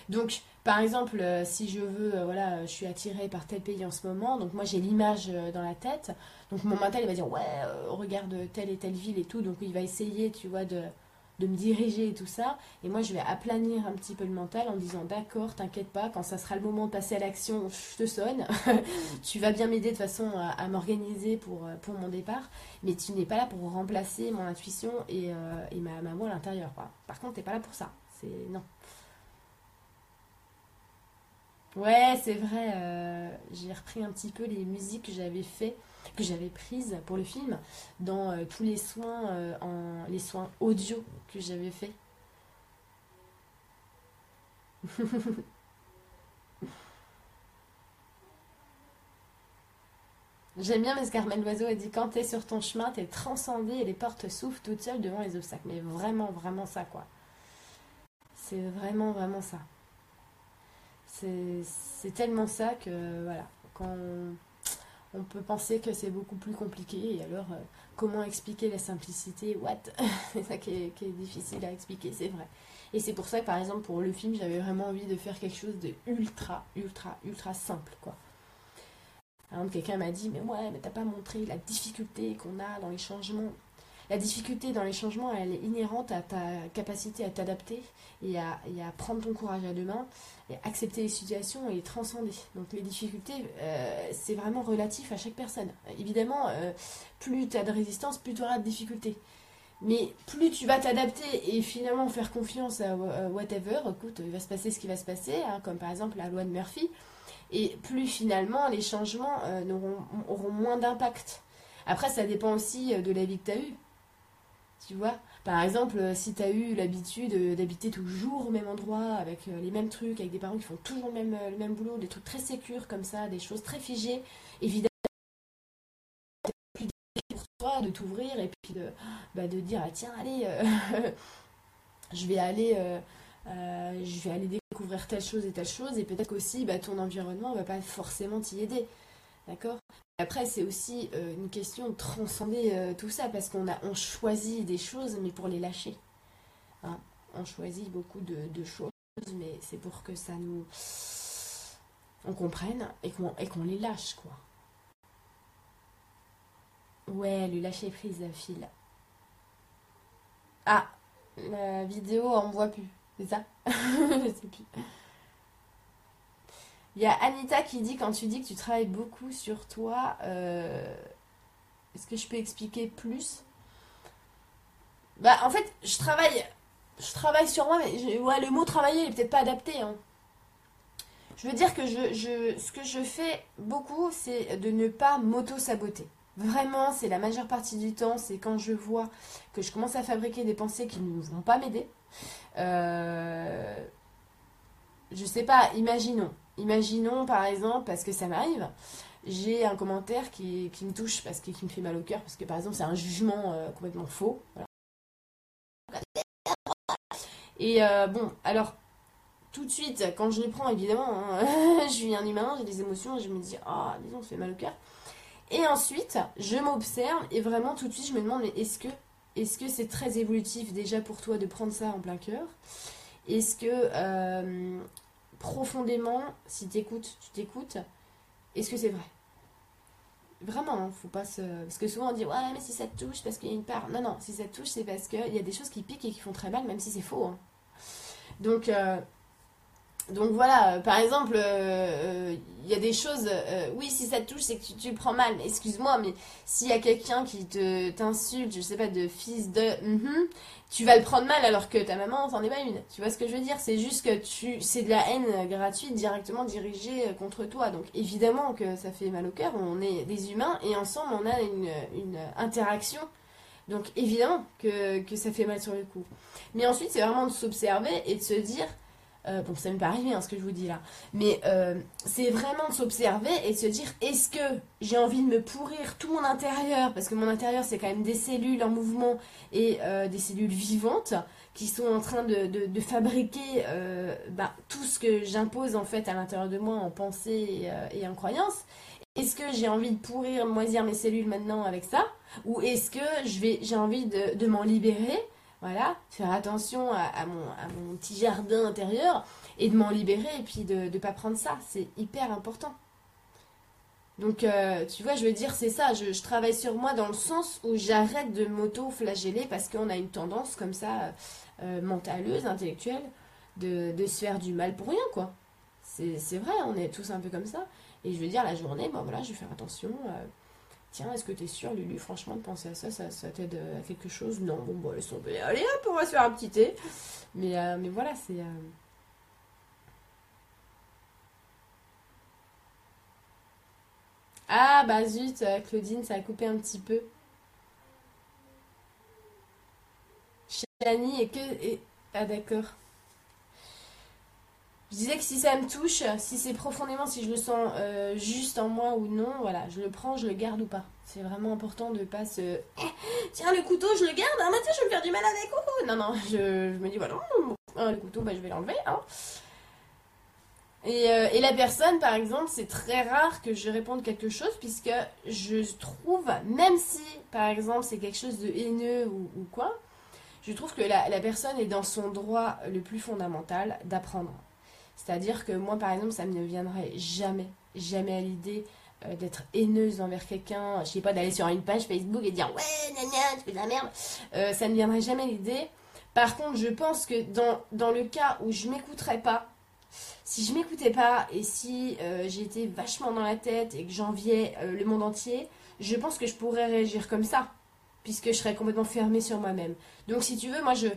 donc par exemple si je veux voilà je suis attirée par tel pays en ce moment donc moi j'ai l'image dans la tête donc mon mental il va dire ouais euh, regarde telle et telle ville et tout donc il va essayer tu vois de de me diriger et tout ça. Et moi, je vais aplanir un petit peu le mental en disant d'accord, t'inquiète pas, quand ça sera le moment de passer à l'action, je te sonne. *laughs* tu vas bien m'aider de façon à, à m'organiser pour, euh, pour mon départ. Mais tu n'es pas là pour remplacer mon intuition et, euh, et ma, ma voix à l'intérieur. quoi. Par contre, t'es pas là pour ça. C'est non. Ouais, c'est vrai. euh, j'ai repris un petit peu les musiques que j'avais fait, que j'avais prises pour le film, dans euh, tous les soins, euh, en, les soins audio que j'avais fait. *laughs* J'aime bien, mais ce qu'Armel Loiseau a dit quand t'es sur ton chemin, t'es transcendé et les portes s'ouvrent toutes seules devant les obstacles. Mais vraiment, vraiment ça, quoi. C'est vraiment, vraiment ça. C'est tellement ça que, voilà, quand on, peut penser que c'est beaucoup plus compliqué, et alors, euh, comment expliquer la simplicité? What? *laughs* C'est ça qui est, difficile à expliquer, c'est vrai. Et c'est pour ça que, par exemple, pour le film, j'avais vraiment envie de faire quelque chose de ultra, ultra, ultra simple, quoi. Exemple, quelqu'un m'a dit, mais ouais, mais t'as pas montré la difficulté qu'on a dans les changements. La difficulté dans les changements, elle est inhérente à ta capacité à t'adapter et à, à prendre ton courage à deux mains et accepter les situations et les transcender. Donc les difficultés, euh, c'est vraiment relatif à chaque personne. Évidemment, euh, plus tu as de résistance, plus tu auras de difficultés. Mais plus tu vas t'adapter et finalement faire confiance à whatever, écoute, il va se passer ce qui va se passer, hein, comme par exemple la loi de Murphy, et plus finalement les changements euh, n'auront- auront moins d'impact. Après, ça dépend aussi de la vie que tu as eue. Tu vois Par exemple, euh, si tu as eu l'habitude euh, d'habiter toujours au même endroit, avec euh, les mêmes trucs, avec des parents qui font toujours le même, le même boulot, des trucs très sécures comme ça, des choses très figées, évidemment, plus pour toi de t'ouvrir et puis de, bah, de dire, ah, tiens, allez, *laughs* je vais aller je vais aller découvrir telle chose et telle chose, et peut-être qu'aussi bah, ton environnement va pas forcément t'y aider. D'accord? Après, c'est aussi euh, une question de transcender euh, tout ça, parce qu'on a on choisit des choses, mais pour les lâcher. Hein? On choisit beaucoup de, choses, mais c'est pour que ça nous. on comprenne et qu'on les lâche, quoi. Ouais, le lâcher prise, fil. Ah, la vidéo, on voit plus. C'est ça? *laughs* Je sais plus. Il y a Anita qui dit quand tu dis que tu travailles beaucoup sur toi, euh, est-ce que je peux expliquer plus? Bah en fait, je travaille, je travaille sur moi, mais ouais, le mot travailler il est peut-être pas adapté. hein. Je veux dire que je, je- ce que je fais beaucoup, c'est de ne pas m'auto-saboter. Vraiment, c'est la majeure partie du temps, c'est quand je vois que je commence à fabriquer des pensées qui ne vont pas m'aider. Euh, je sais pas, imaginons. Imaginons par exemple, parce que ça m'arrive, j'ai un commentaire qui, me touche parce que qui me fait mal au cœur, parce que par exemple c'est un jugement euh, complètement faux. Et euh, bon, alors tout de suite, quand je le prends, évidemment, hein, *laughs* je suis un humain, j'ai des émotions, je me dis, ah, disons, ça fait mal au cœur. Et ensuite, je m'observe et vraiment tout de suite, je me demande, est-ce que est-ce que c'est très évolutif déjà pour toi de prendre ça en plein cœur? Est-ce que euh, profondément, si t'écoutes, tu t'écoutes, est-ce que c'est vrai? Vraiment, hein, faut pas se. Parce que souvent on dit, ouais, mais si ça te touche, parce qu'il y a une part. Non, non, si ça te touche, c'est parce qu'il y a des choses qui piquent et qui font très mal, même si c'est faux. hein. Donc, euh, donc voilà, euh, par exemple, euh, euh, il y a des choses. oui, si ça te touche, c'est que tu, le prends mal. Excuse-moi, mais s'il y a quelqu'un qui te t'insulte, je sais pas, de fils de. mhm, tu vas le prendre mal alors que ta maman, c'en est pas une. Tu vois ce que je veux dire? C'est juste que tu, c'est de la haine gratuite directement dirigée contre toi. Donc évidemment que ça fait mal au cœur. On est des humains et ensemble on a une, une interaction. Donc évidemment que, que ça fait mal sur le coup. Mais ensuite c'est vraiment de s'observer et de se dire, euh, bon ça me paraît bien ce que je vous dis là, mais euh, c'est vraiment de s'observer et de se dire est-ce que j'ai envie de me pourrir tout mon intérieur? Parce que mon intérieur c'est quand même des cellules en mouvement et euh, des cellules vivantes qui sont en train de, de- fabriquer bah, tout ce que j'impose en fait à l'intérieur de moi en pensée et, en croyance. Est-ce que j'ai envie de pourrir, moisir mes cellules maintenant avec ça? Ou est-ce que j'ai envie de, de m'en libérer? Voilà, faire attention à, mon, petit jardin intérieur et de m'en libérer et puis de ne pas prendre ça. C'est hyper important. Donc, euh, tu vois, je veux dire, c'est ça. Je, travaille sur moi dans le sens où j'arrête de m'auto-flageller parce qu'on a une tendance comme ça, euh, mentaleuse, intellectuelle, de, de se faire du mal pour rien, quoi. C'est vrai, on est tous un peu comme ça. Et je veux dire, la journée, bon voilà, je vais faire attention. euh, Tiens, est-ce que t'es sûr, Lulu, franchement, de penser à ça, ça, t'aide à quelque chose? Non, bon, bon, laisse tomber. Allez, hop, on va se faire un petit thé. Mais, euh, mais voilà, c'est. euh, Ah, bah zut, euh, Claudine, ça a coupé un petit peu. Chani et que. et- Ah, d'accord. Je disais que si ça me touche, si c'est profondément, si je le sens euh, juste en moi ou non, voilà, je le prends, je le garde ou pas. C'est vraiment important de pas se. Eh, Tiens, le couteau, je le garde, ah bah je vais me faire du mal avec. oh, oh. Non, non, je, me dis, voilà, oh, le couteau, bah, je vais l'enlever. Hein. Et, euh, et la personne, par exemple, c'est très rare que je réponde quelque chose, puisque je trouve, même si, par exemple, c'est quelque chose de haineux ou, quoi, je trouve que la personne est dans son droit le plus fondamental d'apprendre. C'est-à-dire que moi, par exemple, ça ne viendrait jamais, jamais à l'idée euh, d'être haineuse envers quelqu'un. Je sais pas, d'aller sur une page Facebook et dire ouais, gna, tu fais de la merde. Euh, ça ne viendrait jamais à l'idée. Par contre, je pense que dans, dans le cas où je m'écouterais pas, si je m'écoutais pas et si euh, j'étais vachement dans la tête et que j'enviais le monde entier, je pense que je pourrais réagir comme ça, puisque je serais complètement fermée sur moi-même. Donc si tu veux, moi je,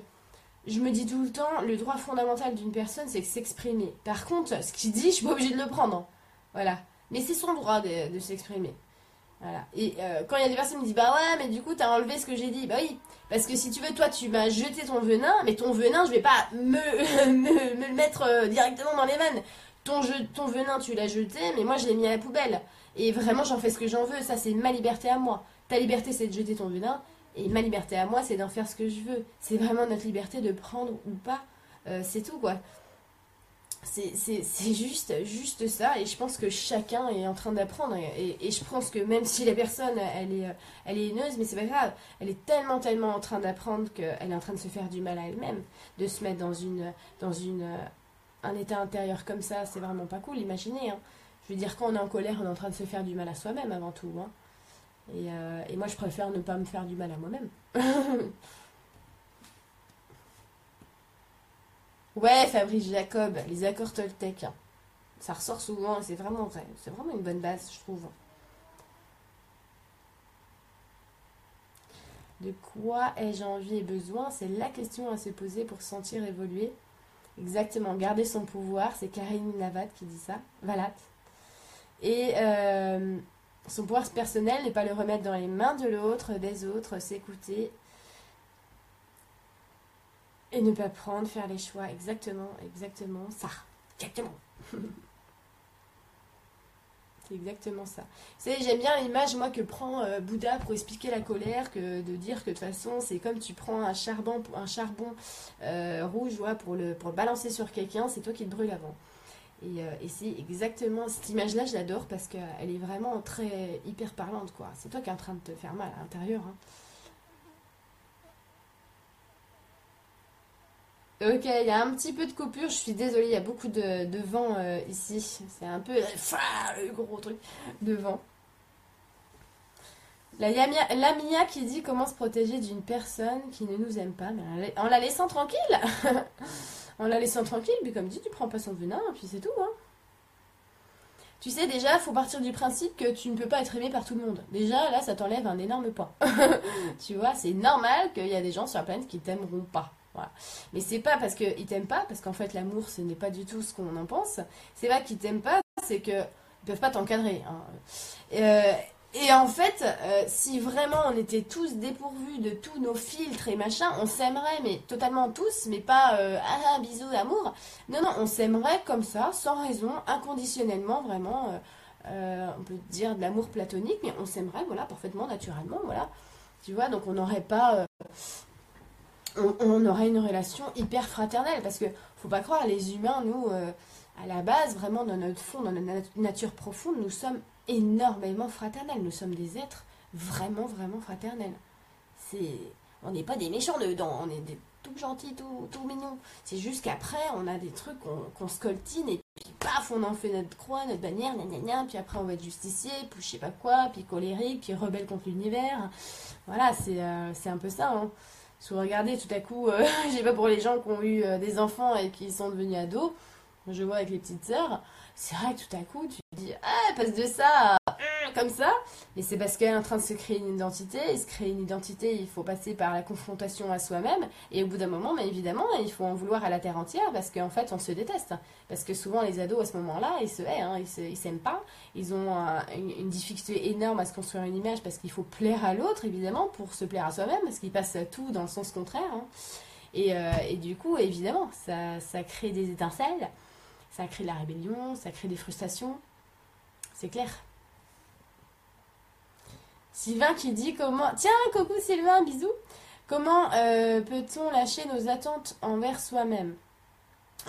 je me dis tout le temps, le droit fondamental d'une personne, c'est de s'exprimer. Par contre, ce qu'il dit, je suis pas obligée de le prendre. Voilà. Mais c'est son droit de, s'exprimer. Voilà. Et euh, quand il y a des personnes qui me disent, bah ouais, mais du coup, t'as enlevé ce que j'ai dit. Bah oui. Parce que si tu veux, toi, tu m'as jeté ton venin, mais ton venin, je vais pas me, *laughs* me, me le mettre euh, directement dans les veines. Ton, je- ton venin, tu l'as jeté, mais moi, je l'ai mis à la poubelle. Et vraiment, j'en fais ce que j'en veux. Ça, c'est ma liberté à moi. Ta liberté, c'est de jeter ton venin. Et ma liberté à moi, c'est d'en faire ce que je veux. C'est vraiment notre liberté de prendre ou pas Euh, c'est tout quoi. C'est juste, juste ça, et je pense que chacun est en train d'apprendre. Et, et je pense que même si la personne, elle est, euh, elle est haineuse, mais c'est pas grave, elle est tellement, tellement en train d'apprendre qu'elle est en train de se faire du mal à elle-même, de se mettre dans une, dans une, euh, un état intérieur comme ça, c'est vraiment pas cool, imaginez. Hein. Je veux dire, quand on est en colère, on est en train de se faire du mal à soi-même avant tout. hein. Et, euh, et moi, je préfère ne pas me faire du mal à moi-même. *laughs* ouais, Fabrice Jacob, les accords Toltec. hein. Ça ressort souvent et c'est vraiment vrai. C'est vraiment une bonne base, je trouve. De quoi ai-je envie et besoin? C'est la question à se poser pour se sentir évoluer. Exactement, garder son pouvoir, c'est Karine Lavat qui dit ça. Valat. Et euh, son pouvoir personnel n'est pas le remettre dans les mains de l'autre, des autres, s'écouter et ne pas prendre, faire les choix. Exactement, exactement ça. Exactement. *laughs* C'est exactement ça. Vous savez, j'aime bien l'image, moi, que prend euh, Bouddha pour expliquer la colère, que de dire que de toute façon, c'est comme tu prends un charbon, euh, rouge pour, le, le balancer sur quelqu'un, c'est toi qui te brûle avant. Et, euh, et c'est exactement cette image-là, je l'adore parce qu'elle est vraiment très hyper parlante, quoi. C'est toi qui es en train de te faire mal à l'intérieur. hein. Ok, il y a un petit peu de coupure, je suis désolée, il y a beaucoup de, vent euh, ici. C'est un peu *laughs* le gros truc de vent. La Yamia- Lamia qui dit comment se protéger d'une personne qui ne nous aime pas, en la laissant tranquille. *laughs* en la laissant tranquille, mais comme dit, tu prends pas son venin, puis c'est tout. Hein. Tu sais, déjà, faut partir du principe que tu ne peux pas être aimé par tout le monde. Déjà, là, ça t'enlève un énorme poids. *laughs* tu vois, c'est normal qu'il y a des gens sur la planète qui t'aimeront pas. Mais c'est pas parce qu'ils t'aiment pas, parce qu'en fait, l'amour, ce n'est pas du tout ce qu'on en pense. C'est pas qu'ils t'aiment pas, c'est que ils peuvent pas t'encadrer. hein. Euh, et en fait, euh, si vraiment on était tous dépourvus de tous nos filtres et machin, on s'aimerait, mais totalement tous, mais pas euh, ah bisous amour. Non, non, on s'aimerait comme ça, sans raison, inconditionnellement, vraiment. euh, euh, on peut dire de l'amour platonique, mais on s'aimerait, voilà, parfaitement, naturellement, voilà. Tu vois, donc on n'aurait pas. on, aurait une relation hyper fraternelle, parce que faut pas croire, les humains, nous, à la base, vraiment, dans notre fond, dans notre nat- nature profonde, nous sommes énormément fraternels. Nous sommes des êtres vraiment, vraiment fraternels. C'est, on n'est pas des méchants dedans, on est des tout gentils, tout, tout mignons. C'est juste qu'après, on a des trucs qu'on qu'on se coltine et puis paf, on en fait notre croix, notre bannière, gna puis après on va être justicier, puis je sais pas quoi, puis colérique, puis rebelle contre l'univers. Voilà, c'est euh, un peu ça. Hein. Si vous regardez tout à coup, euh, *laughs* je sais pas pour les gens qui ont eu euh, des enfants et qui sont devenus ados, je vois avec les petites sœurs, c'est vrai tout à coup tu te dis ah passe de ça à hum, comme ça, mais c'est parce qu'elle est en train de se créer une identité, et se créer une identité il faut passer par la confrontation à soi-même, et au bout d'un moment, mais évidemment, il faut en vouloir à la terre entière parce qu'en fait on se déteste, parce que souvent les ados à ce moment-là ils se haient, hein, ils s'aiment pas, ils ont un- une, une difficulté énorme à se construire une image parce qu'il faut plaire à l'autre évidemment pour se plaire à soi-même, parce qu'ils passent tout dans le sens contraire. hein. Et, euh, et du coup, évidemment, ça, ça crée des étincelles, ça crée de la rébellion, ça crée des frustrations. C'est clair. Sylvain qui dit comment... Tiens, coucou Sylvain, bisous. Comment euh, peut-on lâcher nos attentes envers soi-même?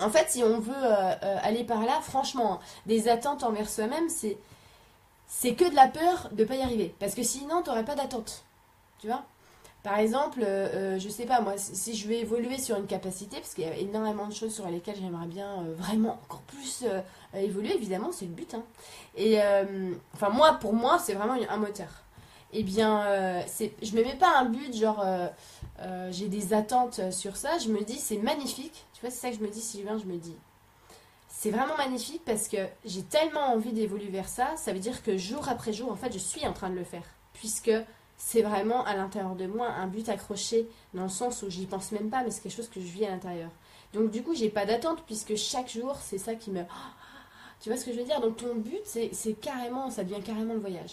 En fait, si on veut euh, euh, aller par là, franchement, des attentes envers soi-même, c'est que de la peur de pas y arriver. Parce que sinon, tu n'aurais pas d'attente. Tu vois? Par exemple, euh, euh, je sais pas, moi, si je vais évoluer sur une capacité, parce qu'il y a énormément de choses sur lesquelles j'aimerais bien euh, vraiment encore plus euh, évoluer, évidemment, c'est le but. hein. Et enfin, moi, pour moi, c'est vraiment un moteur. Eh bien, c'est, je me mets pas un but, genre, j'ai des attentes sur ça. Je me dis, c'est magnifique. Tu vois, c'est ça que je me dis, Sylvain, je me dis. C'est vraiment magnifique parce que j'ai tellement envie d'évoluer vers ça. Ça veut dire que jour après jour, en fait, je suis en train de le faire. Puisque c'est vraiment à l'intérieur de moi un but accroché dans le sens où j'y pense même pas, mais c'est quelque chose que je vis à l'intérieur. Donc du coup, j'ai pas d'attente puisque chaque jour, c'est ça qui me... *gasps* Tu vois ce que je veux dire? Donc ton but, c'est carrément, ça devient carrément le voyage.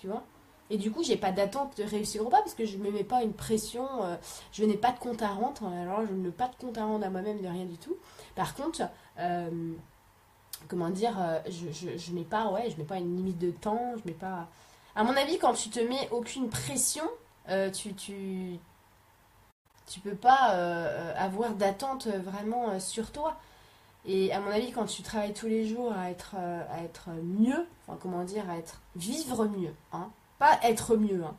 Tu vois? Et du coup, j'ai pas d'attente de réussir ou pas parce que je me mets pas une pression, euh, je n'ai pas de compte à rendre. Alors, je ne mets pas de compte à rendre à moi-même de rien du tout. Par contre, euh, comment dire, euh, je, je, je mets pas, ouais, je mets pas une limite de temps, je mets pas. À mon avis, quand tu te mets aucune pression, euh, tu, tu, Tu peux pas euh, avoir d'attente vraiment euh, sur toi. Et à mon avis, quand tu travailles tous les jours à être, à être mieux, enfin comment dire, à être vivre mieux, hein, pas être mieux, hein,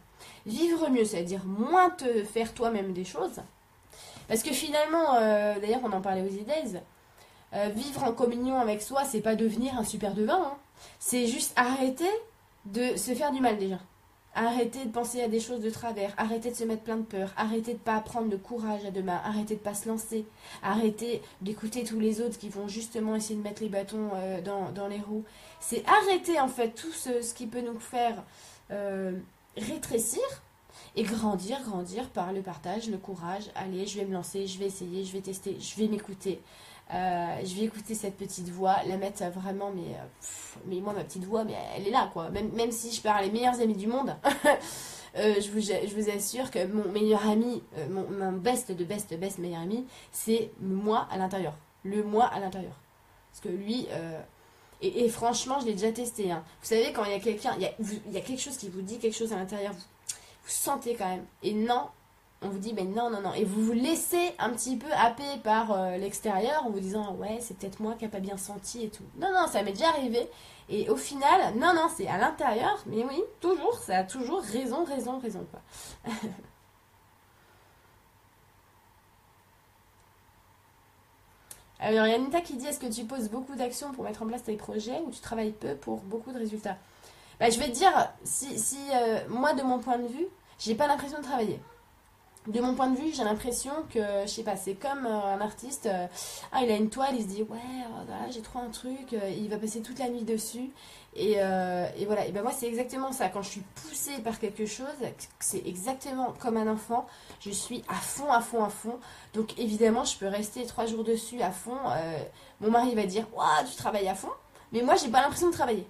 vivre mieux, c'est-à-dire moins te faire toi-même des choses. Parce que finalement, d'ailleurs, on en parlait aux idées, vivre en communion avec soi, c'est pas devenir un super devin, hein. c'est juste arrêter de se faire du mal déjà. Arrêter de penser à des choses de travers, arrêter de se mettre plein de peur, arrêter de pas prendre de courage à demain, arrêter de pas se lancer, arrêter d'écouter tous les autres qui vont justement essayer de mettre les bâtons euh, dans, les roues. C'est arrêter en fait tout ce, ce qui peut nous faire euh, rétrécir et grandir, grandir par le partage, le courage. Allez, je vais me lancer, je vais essayer, je vais tester, je vais m'écouter. Euh, je vais écouter cette petite voix, la mettre vraiment, mais, euh, mais moi, ma petite voix, mais elle est là, quoi. Même, même si je parle les meilleurs amis du monde, *laughs* euh, je, vous, je vous assure que mon meilleur ami, mon, best de best best meilleur ami, c'est moi à l'intérieur. Le moi à l'intérieur. Parce que lui, et, franchement, je l'ai déjà testé. hein. Vous savez, quand il y a quelqu'un, il y a, quelque chose qui vous dit quelque chose à l'intérieur, vous sentez quand même. Et non, on vous dit, mais non, non, non. Et vous vous laissez un petit peu happer par euh, l'extérieur en vous disant, ouais, c'est peut-être moi qui n'ai pas bien senti et tout. Non, non, ça m'est déjà arrivé. Et au final, non, non, c'est à l'intérieur. Mais oui, toujours, ça a toujours raison, raison, raison. Quoi. *laughs* Alors, il y a Anita qui dit, est-ce que tu poses beaucoup d'actions pour mettre en place tes projets ou tu travailles peu pour beaucoup de résultats? Bah, Je vais te dire, si, si euh, moi, de mon point de vue, j'ai pas l'impression de travailler. De mon point de vue, j'ai l'impression que, je sais pas, c'est comme euh, un artiste, euh, ah, il a une toile, il se dit, ouais, voilà, j'ai trouvé un truc, euh, il va passer toute la nuit dessus. Et, euh, voilà, et ben moi, c'est exactement ça. Quand je suis poussée par quelque chose, c'est exactement comme un enfant, je suis à fond, à fond, à fond. Donc, évidemment, je peux rester trois jours dessus à fond. Euh, mon mari va dire, waouh, tu travailles à fond. Mais moi, j'ai pas l'impression de travailler.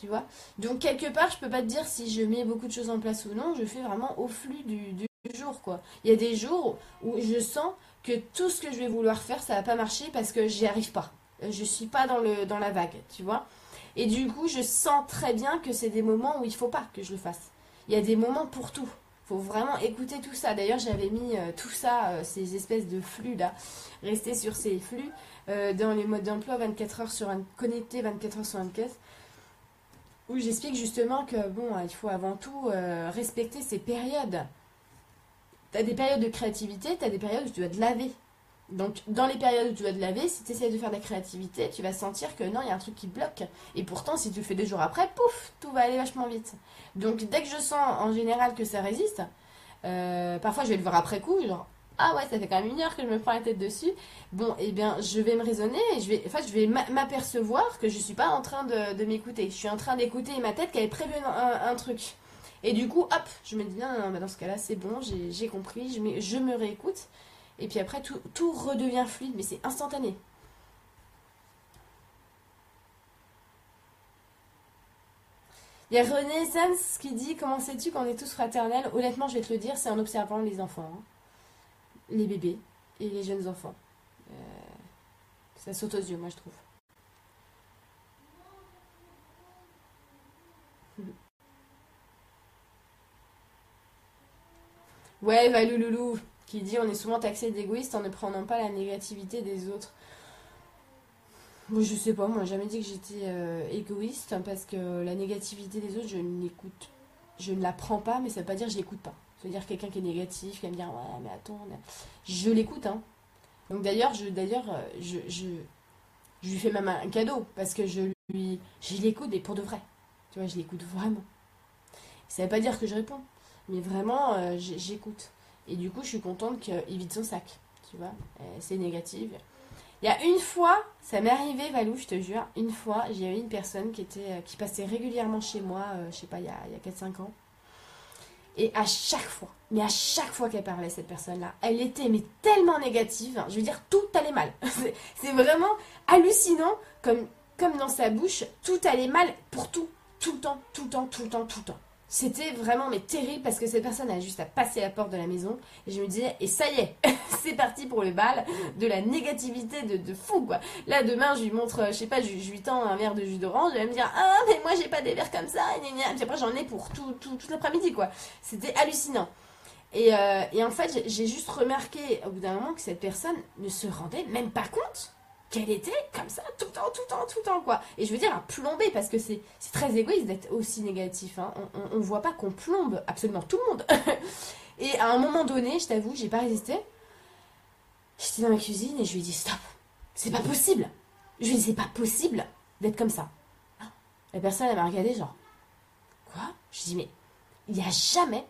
Tu vois? Donc, quelque part, je peux pas te dire si je mets beaucoup de choses en place ou non. Je fais vraiment au flux du jour, quoi. Il y a des jours où je sens que tout ce que je vais vouloir faire, ça va pas marcher parce que j'y arrive pas. Euh, Je suis pas dans, le, dans la vague, tu vois Et du coup, je sens très bien que c'est des moments où il faut pas que je le fasse. Il y a des moments pour tout. faut vraiment écouter tout ça. D'ailleurs, j'avais mis euh, tout ça, euh, ces espèces de flux là, rester sur ces flux dans les modes d'emploi 24 heures sur un connecté 24 heures sur 24 où j'explique justement que bon, il faut avant tout respecter ces périodes. T'as des périodes de créativité, t'as des périodes où tu dois te laver. Donc, dans les périodes où tu dois te laver, si tu essaies de faire de la créativité, tu vas sentir que non, il y a un truc qui bloque. Et pourtant, si tu le fais deux jours après, pouf, tout va aller vachement vite. Donc, dès que je sens en général que ça résiste, euh, parfois je vais le voir après coup, genre, ah ouais, ça fait quand même une heure que je me prends la tête dessus. Bon, eh bien, je vais me raisonner et je vais, m'apercevoir que je suis pas en train de, m'écouter. Je suis en train d'écouter ma tête qui avait prévu un truc. Et du coup, hop, je me dis, non, non, non, dans ce cas-là, c'est bon, j'ai compris, je, je me réécoute. Et puis après, tout, tout redevient fluide, mais c'est instantané. Il y a Renaissance qui dit Comment sais-tu qu'on est tous fraternels? Honnêtement, je vais te le dire, c'est en observant les enfants, hein. les bébés et les jeunes enfants. Euh, ça saute aux yeux, moi, je trouve. Ouais, Valouloulou qui dit On est souvent taxé d'égoïste en ne prenant pas la négativité des autres. Moi, je sais pas, moi, j'ai jamais dit que j'étais euh, égoïste hein, parce que la négativité des autres, je ne l'écoute. Je ne la prends pas, mais ça veut pas dire que je l'écoute pas. Ça veut dire quelqu'un qui est négatif, qui va me dire Ouais, mais attends, je l'écoute, hein. Donc d'ailleurs, euh, je, je, je lui fais même un cadeau parce que je lui, je l'écoute et pour de vrai. Tu vois, je l'écoute vraiment. Ça veut pas dire que je réponds, mais vraiment, euh, j'écoute. Et du coup, je suis contente qu'il vide son sac. Tu vois, Euh, c'est négatif. Il y a une fois, ça m'est arrivé, Valou, je te jure, une fois, j'ai eu une personne qui, était, euh, qui passait régulièrement chez moi, je sais pas, il y a, il y a 4-5 ans. Et à chaque fois, mais à chaque fois qu'elle parlait, cette personne-là, elle était mais tellement négative, je veux dire, tout allait mal. *laughs* C'est vraiment hallucinant, comme, comme dans sa bouche, tout allait mal pour tout, tout le temps, tout le temps, tout le temps, tout le temps. C'était vraiment mais terrible parce que cette personne a juste à passer la porte de la maison et je me disais et ça y est *laughs* c'est parti pour le bal de la négativité de, de fou quoi. Là demain je lui montre je sais pas je, je lui tends un verre de jus d'orange elle va me dire ah mais moi j'ai pas des verres comme ça et puis après j'en ai pour tout, tout, l'après-midi quoi. C'était hallucinant. Et, euh, et en fait, j'ai juste remarqué au bout d'un moment que cette personne ne se rendait même pas compte qu'elle était comme ça tout le temps, tout le temps, tout le temps, quoi. Et je veux dire, à plomber, parce que c'est très égoïste d'être aussi négatif. Hein. On, on, on voit pas qu'on plombe absolument tout le monde. *laughs* et à un moment donné, je t'avoue, j'ai pas résisté. J'étais dans ma cuisine et je lui ai dit stop, c'est pas possible. Je lui ai dit c'est pas possible d'être comme ça. La personne, elle m'a regardé genre quoi? Je lui ai dit mais il n'y a jamais,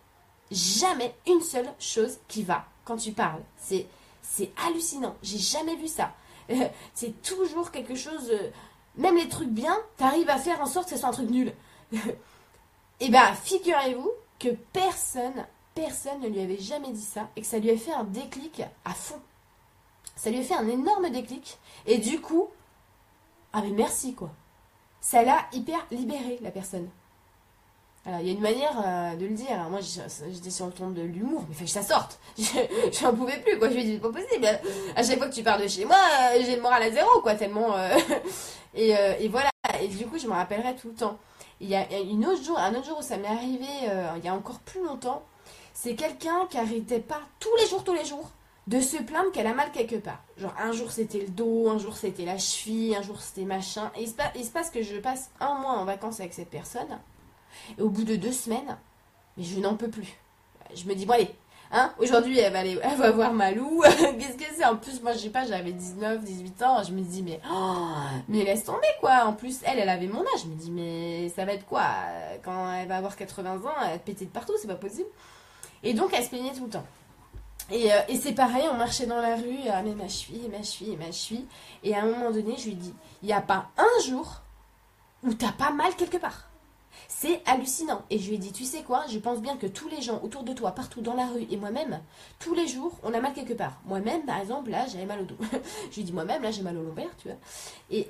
jamais une seule chose qui va quand tu parles. C'est c'est hallucinant. J'ai jamais vu ça. *laughs* C'est toujours quelque chose. euh, même les trucs bien, t'arrives à faire en sorte que ce soit un truc nul. *laughs* Et ben, figurez-vous que personne, personne ne lui avait jamais dit ça et que ça lui a fait un déclic à fond. Ça lui a fait un énorme déclic. Et du coup, ah mais merci quoi. Ça l'a hyper libéré la personne. Il y a une manière euh, de le dire. Moi, j'étais sur le ton de l'humour, mais fallait que ça sorte. *laughs* Je j'en pouvais plus, quoi. Je lui ai dit, c'est pas possible. À chaque fois que tu pars de chez moi, euh, j'ai le moral à zéro, quoi, tellement. *laughs* euh, et, voilà. Et du coup, je me rappellerai tout le temps. Il y a une autre jour, un autre jour où ça m'est arrivé, il y a encore plus longtemps. C'est quelqu'un qui arrêtait pas tous les jours, tous les jours, de se plaindre qu'elle a mal quelque part. Genre, un jour c'était le dos, un jour c'était la cheville, un jour c'était machin. Et il se passe que je passe un mois en vacances avec cette personne. Et au bout de deux semaines, mais je n'en peux plus. Je me dis, bon allez, hein, aujourd'hui elle va, aller, elle va voir Malou. *laughs* Qu'est-ce que c'est? En plus, moi je sais pas, j'avais 19, 18 ans. Je me dis, mais, oh, mais laisse tomber quoi. En plus, elle, elle avait mon âge. Je me dis, mais ça va être quoi? Quand elle va avoir 80 ans, elle va pétée de partout, c'est pas possible. Et donc elle se plaignait tout le temps. Et, euh, et c'est pareil, on marchait dans la rue, ah mais ma cheville, ma cheville, ma cheville. Et à un moment donné, je lui dis, il n'y a pas un jour où t'as pas mal quelque part. C'est hallucinant. Et je lui ai dit, tu sais quoi, je pense bien que tous les gens autour de toi, partout dans la rue, et moi-même, tous les jours, on a mal quelque part. Moi-même, par exemple, là, j'avais mal au dos. *laughs* je lui ai dit, moi-même, là, j'ai mal au lombaire, tu vois. Et,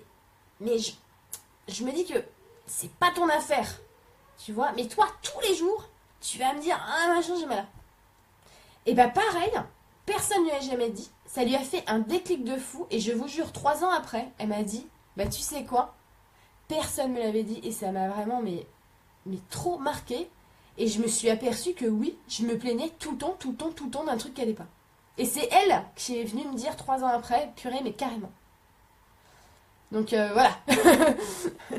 mais je, me dis que c'est pas ton affaire, tu vois. Mais toi, tous les jours, tu vas me dire, ah, machin, j'ai mal. Et bah pareil, personne ne lui a jamais dit. Ça lui a fait un déclic de fou. Et je vous jure, trois ans après, elle m'a dit, bah tu sais quoi Personne me l'avait dit et ça m'a vraiment mais trop marqué. Et je me suis aperçue que oui, je me plaignais tout le temps, tout le temps, tout le temps d'un truc qui allait pas. Et c'est elle qui est venue me dire trois ans après, purée, mais carrément. Donc euh, voilà. *laughs*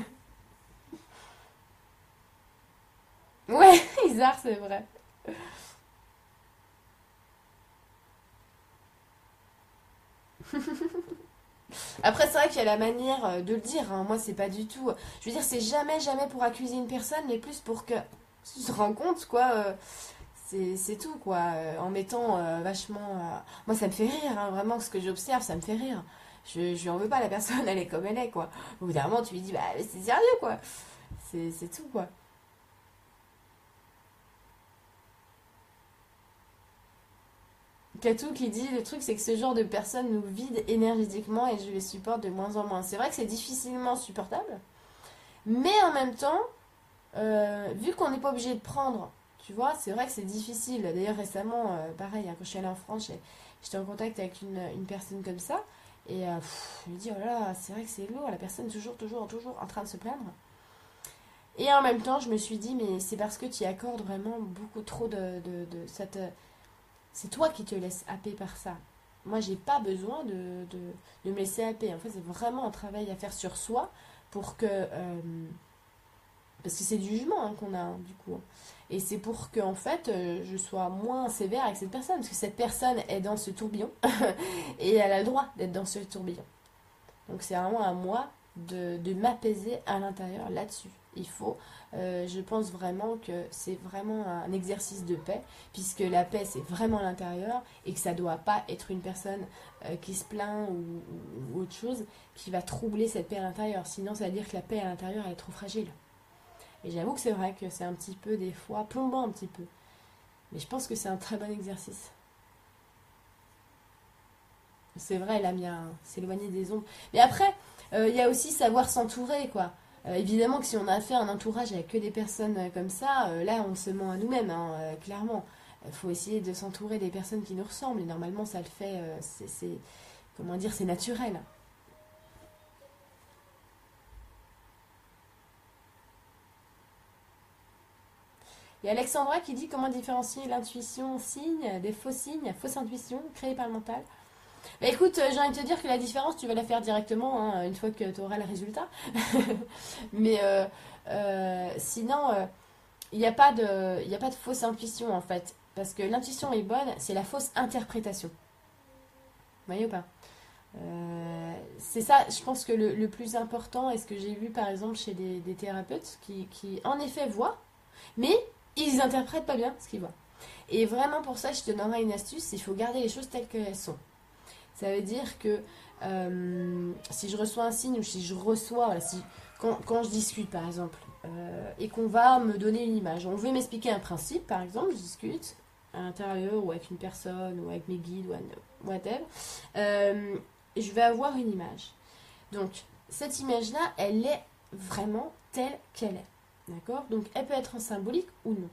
ouais, *laughs* Isard, c'est vrai. *laughs* Après, c'est vrai qu'il y a la manière euh, de le dire. hein. Moi, c'est pas du tout. Je veux dire, c'est jamais, jamais pour accuser une personne, mais plus pour que *laughs* tu te rends compte, quoi. euh, c'est tout, quoi. euh, en mettant euh, vachement. euh, Moi, ça me fait rire, hein, vraiment, ce que j'observe, ça me fait rire. Je, je lui en veux pas, la personne, *laughs* elle est comme elle est, quoi. Au bout d'un moment, tu lui dis, bah, c'est sérieux, quoi. C'est tout, quoi. Katou qui dit le truc c'est que ce genre de personnes nous vide énergétiquement et je les supporte de moins en moins. C'est vrai que c'est difficilement supportable, mais en même temps, euh, vu qu'on n'est pas obligé de prendre, tu vois, c'est vrai que c'est difficile. D'ailleurs récemment, euh, pareil, hein, quand je suis allée en France, j'étais en contact avec une, personne comme ça et euh, pff, je me dis oh là, là, c'est vrai que c'est lourd, la personne toujours, toujours, toujours en train de se plaindre. Et en même temps, je me suis dit mais c'est parce que tu y accordes vraiment beaucoup trop de, de, de cette c'est toi qui te laisses happer par ça. Moi, j'ai pas besoin de, de, me laisser happer. En fait, c'est vraiment un travail à faire sur soi pour que. euh, parce que c'est du jugement hein, qu'on a, hein, du coup. Et c'est pour que, en fait, euh, je sois moins sévère avec cette personne. Parce que cette personne est dans ce tourbillon. *laughs* et elle a le droit d'être dans ce tourbillon. Donc, c'est vraiment à moi de, de m'apaiser à l'intérieur là-dessus. Il faut, euh, je pense vraiment que c'est vraiment un exercice de paix, puisque la paix c'est vraiment l'intérieur et que ça doit pas être une personne euh, qui se plaint ou, autre chose qui va troubler cette paix à l'intérieur. Sinon, ça veut dire que la paix à l'intérieur elle est trop fragile. Et j'avoue que c'est vrai que c'est un petit peu des fois plombant un petit peu, mais je pense que c'est un très bon exercice. C'est vrai, là, il y a un- s'éloigner des ombres. Mais après, euh, il y a aussi savoir s'entourer, quoi. Euh, évidemment que si on a fait un entourage avec que des personnes euh, comme ça, euh, là on se ment à nous-mêmes, hein, clairement. Il faut essayer de s'entourer des personnes qui nous ressemblent et normalement ça le fait, c'est, c'est- comment dire, c'est naturel. Il y a Alexandra qui dit comment différencier l'intuition signe des faux signes, fausse intuition créée par le mental. Écoute, euh, j'ai envie de te dire que la différence, tu vas la faire directement hein, une fois que tu auras le résultat. *laughs* Mais euh, euh, sinon, il n'y a, pas de- fausse intuition en fait. Parce que l'intuition est bonne, c'est la fausse interprétation. Vous voyez ou pas? C'est ça, je pense que le, plus important, et ce que j'ai vu par exemple chez des, thérapeutes qui, qui en effet voient, mais ils interprètent pas bien ce qu'ils voient. Et vraiment pour ça, je te donnerai une astuce, il faut garder les choses telles qu'elles sont. Ça veut dire que euh, si je reçois un signe ou si je reçois, quand, je discute par exemple, euh, et qu'on va me donner une image, on veut m'expliquer un principe par exemple, je discute à l'intérieur ou avec une personne ou avec mes guides ou whatever, euh, je vais avoir une image. Donc cette image-là, elle est vraiment telle qu'elle est. D'accord? Donc elle peut être en symbolique ou non.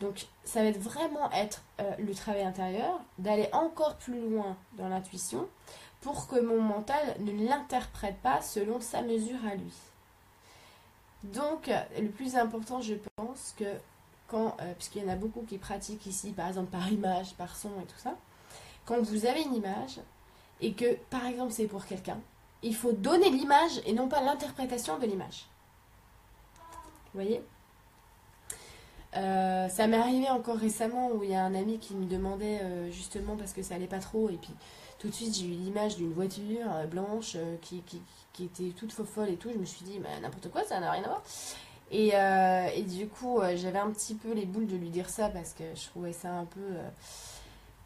Donc ça va être vraiment être euh, le travail intérieur, d'aller encore plus loin dans l'intuition pour que mon mental ne l'interprète pas selon sa mesure à lui. Donc le plus important, je pense que quand, euh, puisqu'il y en a beaucoup qui pratiquent ici, par exemple par image, par son et tout ça, quand vous avez une image et que par exemple c'est pour quelqu'un, il faut donner l'image et non pas l'interprétation de l'image. Vous voyez? Euh, ça m'est arrivé encore récemment où il y a un ami qui me demandait euh, justement parce que ça allait pas trop et puis tout de suite j'ai eu l'image d'une voiture euh, blanche qui, était toute folle et tout je me suis dit bah, n'importe quoi ça n'a rien à voir et, du coup j'avais un petit peu les boules de lui dire ça parce que je trouvais ça un peu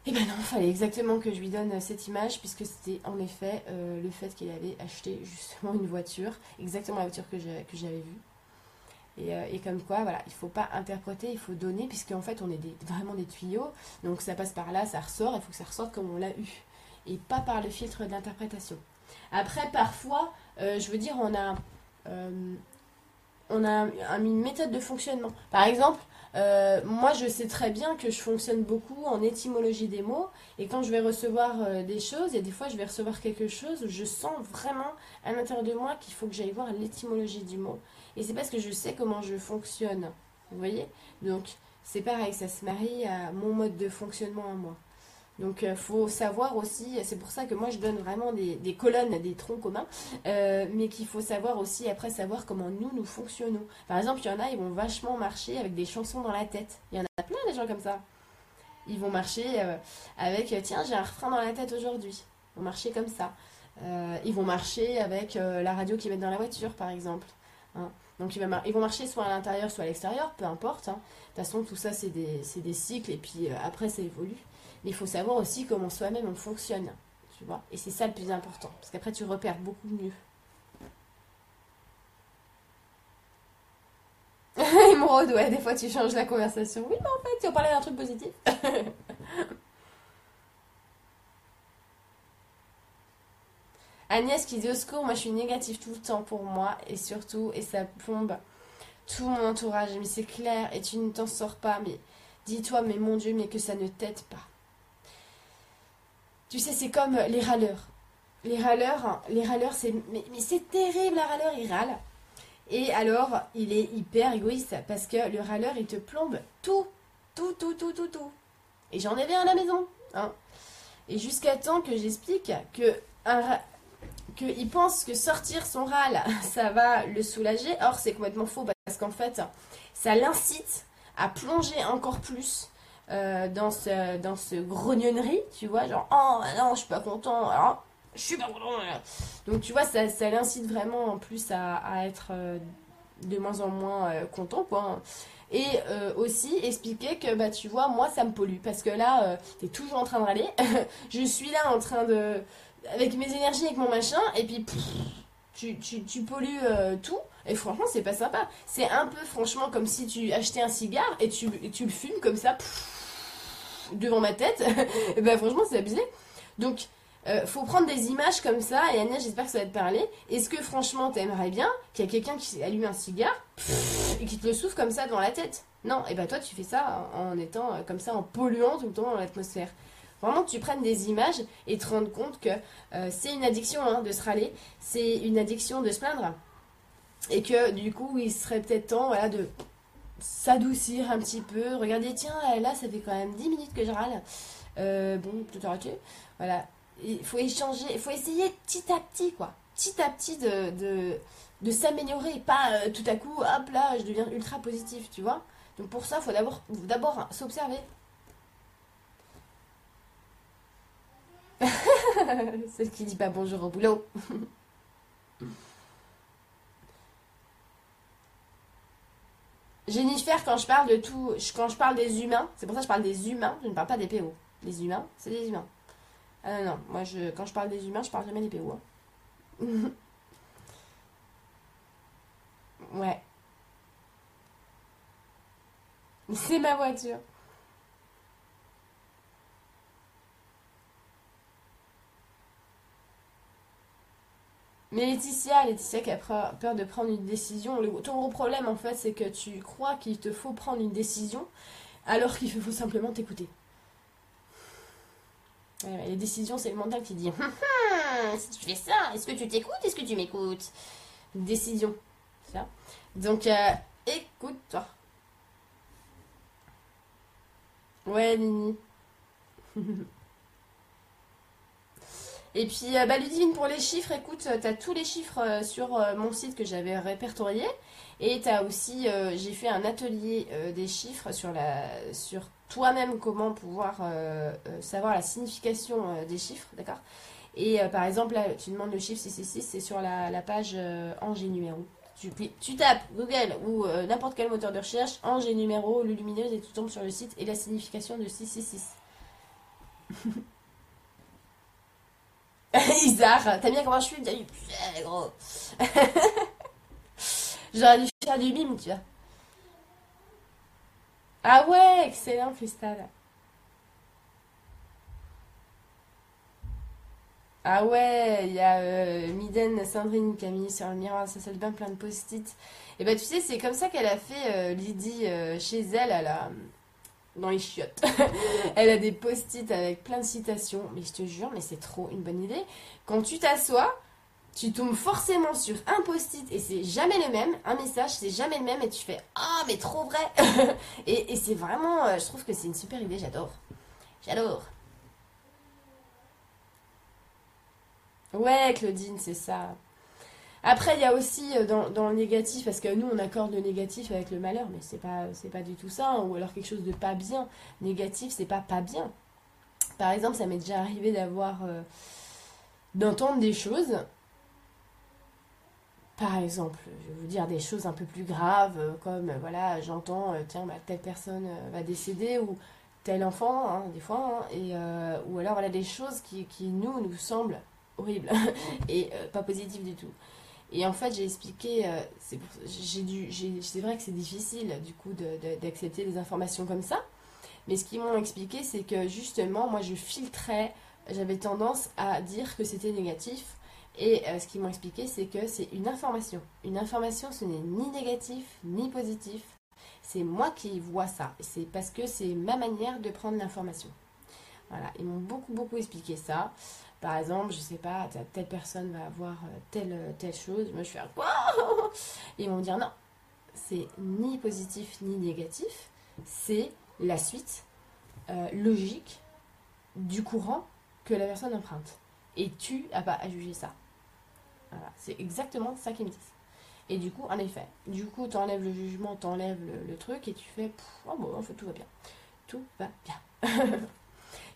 et ben non, il fallait exactement que je lui donne cette image, puisque c'était en effet le fait qu'il avait acheté justement une voiture, exactement la voiture que j'avais vue. Et, euh, et comme quoi, voilà, il faut pas interpréter, il faut donner, puisqu'en fait on est *laughs* vraiment des tuyaux, donc ça passe par là, ça ressort, il faut que ça ressorte comme on l'a eu, et pas par le filtre d'interprétation. Après, parfois, euh, je veux dire, on a, euh, on a un- une méthode de fonctionnement. Par exemple, euh, moi, je sais très bien que je fonctionne beaucoup en étymologie des mots. Et quand je vais recevoir euh, des choses, a des fois, je vais recevoir quelque chose je sens vraiment à l'intérieur de moi qu'il faut que j'aille voir l'étymologie du mot. Et c'est parce que je sais comment je fonctionne. Vous voyez? Donc, c'est pareil, ça se marie à mon mode de fonctionnement à moi. Donc, il faut savoir aussi, c'est pour ça que moi je donne vraiment des, des colonnes, des troncs communs, euh, mais qu'il faut savoir aussi après savoir comment nous, nous fonctionnons. Par exemple, il y en a, ils vont vachement marcher avec des chansons dans la tête. Il y en a plein des gens comme ça. Ils vont marcher euh, avec, euh, tiens, j'ai un refrain dans la tête aujourd'hui. Ils vont marcher comme ça. Euh, ils vont marcher avec euh, la radio qu'ils mettent dans la voiture, par exemple. Hein. Donc ils, vont marcher soit à l'intérieur, soit à l'extérieur, peu importe. hein. De toute façon, tout ça, c'est des, des cycles, et puis euh, après, ça évolue. Mais il faut savoir aussi comment soi-même on fonctionne. Tu vois Et c'est ça le plus important. Parce qu'après, tu repères beaucoup mieux. *laughs* Émeraude, ouais, des fois tu changes la conversation. Oui, mais en fait, si on parlait d'un truc positif. *laughs* Agnès qui dit au secours, moi je suis négative tout le temps pour moi et surtout, et ça plombe tout mon entourage. Mais c'est clair et tu ne t'en sors pas. Mais dis-toi, mais mon Dieu, mais que ça ne t'aide pas. Tu sais, c'est comme les râleurs. Les râleurs, les râleurs, c'est mais, c'est terrible, la râleur, il râle. Et alors, il est hyper égoïste parce que le râleur, il te plombe tout, tout, tout, tout, tout, tout. Et j'en ai bien à la maison. Hein. Et jusqu'à temps que j'explique que un qu'il pense que sortir son râle, *laughs* ça va le soulager. Or, c'est complètement faux parce qu'en fait, ça l'incite à plonger encore plus euh, dans ce, dans ce grognonnerie, tu vois, genre, oh non, je suis pas content, alors, je suis pas content. Donc, tu vois, ça, ça l'incite vraiment en plus à, à être euh, de moins en moins euh, content, quoi. Et euh, aussi expliquer que, bah, tu vois, moi, ça me pollue parce que là, euh, t'es toujours en train de râler. *laughs* je suis là en train de. avec mes énergies, avec mon machin, et puis. tu, tu, tu pollues tout, et franchement, c'est pas sympa. C'est un peu, franchement, comme si tu achetais un cigare et tu, et tu le fumes comme ça, devant ma tête. et *laughs* ben, franchement, c'est abusé. Donc, euh, faut prendre des images comme ça, et Agnès, j'espère que ça va te parler. Est-ce que, franchement, t'aimerais bien qu'il y ait quelqu'un qui allume un cigare et qui te le souffle comme ça dans la tête? Non, et ben toi, tu fais ça en, étant euh, comme ça, en polluant tout le temps dans l'atmosphère. Vraiment tu prennes des images et te rendre compte que euh, c'est une addiction hein, de se râler, c'est une addiction de se plaindre. Et que du coup, il serait peut-être temps voilà, de s'adoucir un petit peu. Regardez, tiens, là, ça fait quand même 10 minutes que je râle. Euh, bon, tout arrêté. Voilà. Il faut échanger, il faut essayer petit à petit, quoi. Petit à petit de, de, de s'améliorer. Pas euh, tout à coup, hop là, je deviens ultra positif, tu vois. Donc pour ça, il faut d'abord, d'abord s'observer. *laughs* Celle qui dit pas bonjour au boulot. *laughs* Jennifer, quand je parle de tout, quand je parle des humains, c'est pour ça que je parle des humains, je ne parle pas des PO. Les humains, c'est des humains. Ah non, non, moi quand je parle des humains, je parle jamais des PO. hein. *laughs* ouais. C'est ma voiture. Mais Laetitia, Laetitia qui a peur de prendre une décision, ton gros problème en fait, c'est que tu crois qu'il te faut prendre une décision alors qu'il faut simplement t'écouter. Les décisions, c'est le mental qui dit Hum, hum, si tu fais ça, est-ce que tu t'écoutes Est-ce que tu m'écoutes? Décision. Ça. Donc, euh, écoute-toi. Ouais, Nini. *laughs* Et puis, euh, bah, Ludivine, pour les chiffres, écoute, tu as tous les chiffres euh, sur euh, mon site que j'avais répertorié. Et tu as aussi, euh, j'ai fait un atelier euh, des chiffres sur, sur toi-même comment pouvoir euh, euh, savoir la signification euh, des chiffres, d'accord? Et euh, par exemple, là, tu demandes le chiffre 666, c'est sur la, page euh, Ange et numéro. Tu, tu tapes Google ou euh, n'importe quel moteur de recherche, Ange et numéro, le lumineuse, et tu tombes sur le site et la signification de 666. *laughs* *laughs* Isar, t'as bien comment je suis putain, gros. *laughs* J'aurais dû faire du mime, tu vois. Ah ouais, excellent, Cristal. Ah ouais, il y a euh, Miden Sandrine qui a mis sur le miroir ça salle de bain plein de post-it. Et bah tu sais, c'est comme ça qu'elle a fait euh, Lydie euh, chez elle, elle a, dans les chiottes. *laughs* elle a des post-it avec plein de citations. Mais je te jure, mais c'est trop une bonne idée. Quand tu t'assois, tu tombes forcément sur un post-it et c'est jamais le même. Un message, c'est jamais le même et tu fais Ah, mais trop vrai *laughs* Et, et c'est vraiment, euh, je trouve que c'est une super idée, j'adore. J'adore. Ouais, Claudine, c'est ça. Après, il y a aussi euh, dans, le négatif, parce que nous, on accorde le négatif avec le malheur, mais c'est pas, c'est pas du tout ça. hein. Ou alors quelque chose de pas bien. Négatif, c'est pas pas bien. Par exemple, ça m'est déjà arrivé d'avoir. euh, d'entendre des choses. Par exemple, je vais vous dire des choses un peu plus graves, euh, comme voilà, j'entends, tiens, bah, telle personne va décéder, ou tel enfant, hein, des fois, hein, et, ou alors voilà des choses qui, qui nous, nous semblent horribles *laughs* et pas positives du tout. Et en fait, j'ai expliqué, euh, c'est vrai que c'est difficile du coup d'accepter des informations comme ça, mais ce qu'ils m'ont expliqué, c'est que justement, moi, je filtrais, j'avais tendance à dire que c'était négatif. Et euh, ce qu'ils m'ont expliqué, c'est que c'est une information. Une information, ce n'est ni négatif ni positif. C'est moi qui vois ça. C'est parce que c'est ma manière de prendre l'information. Voilà, ils m'ont beaucoup beaucoup expliqué ça. Par exemple, je sais pas, telle- personne va avoir euh, telle euh, telle chose. Moi, je fais quoi *laughs* ils vont me dire non, c'est ni positif ni négatif. C'est la suite euh, logique du courant que la personne emprunte. Et tu n'as pas à juger ça. Voilà, c'est exactement ça qu'ils me disent. Et du coup, en effet, du coup, t'enlèves le jugement, t'enlèves le, le truc et tu fais, oh bon, en fait, tout va bien. Tout va bien. *laughs*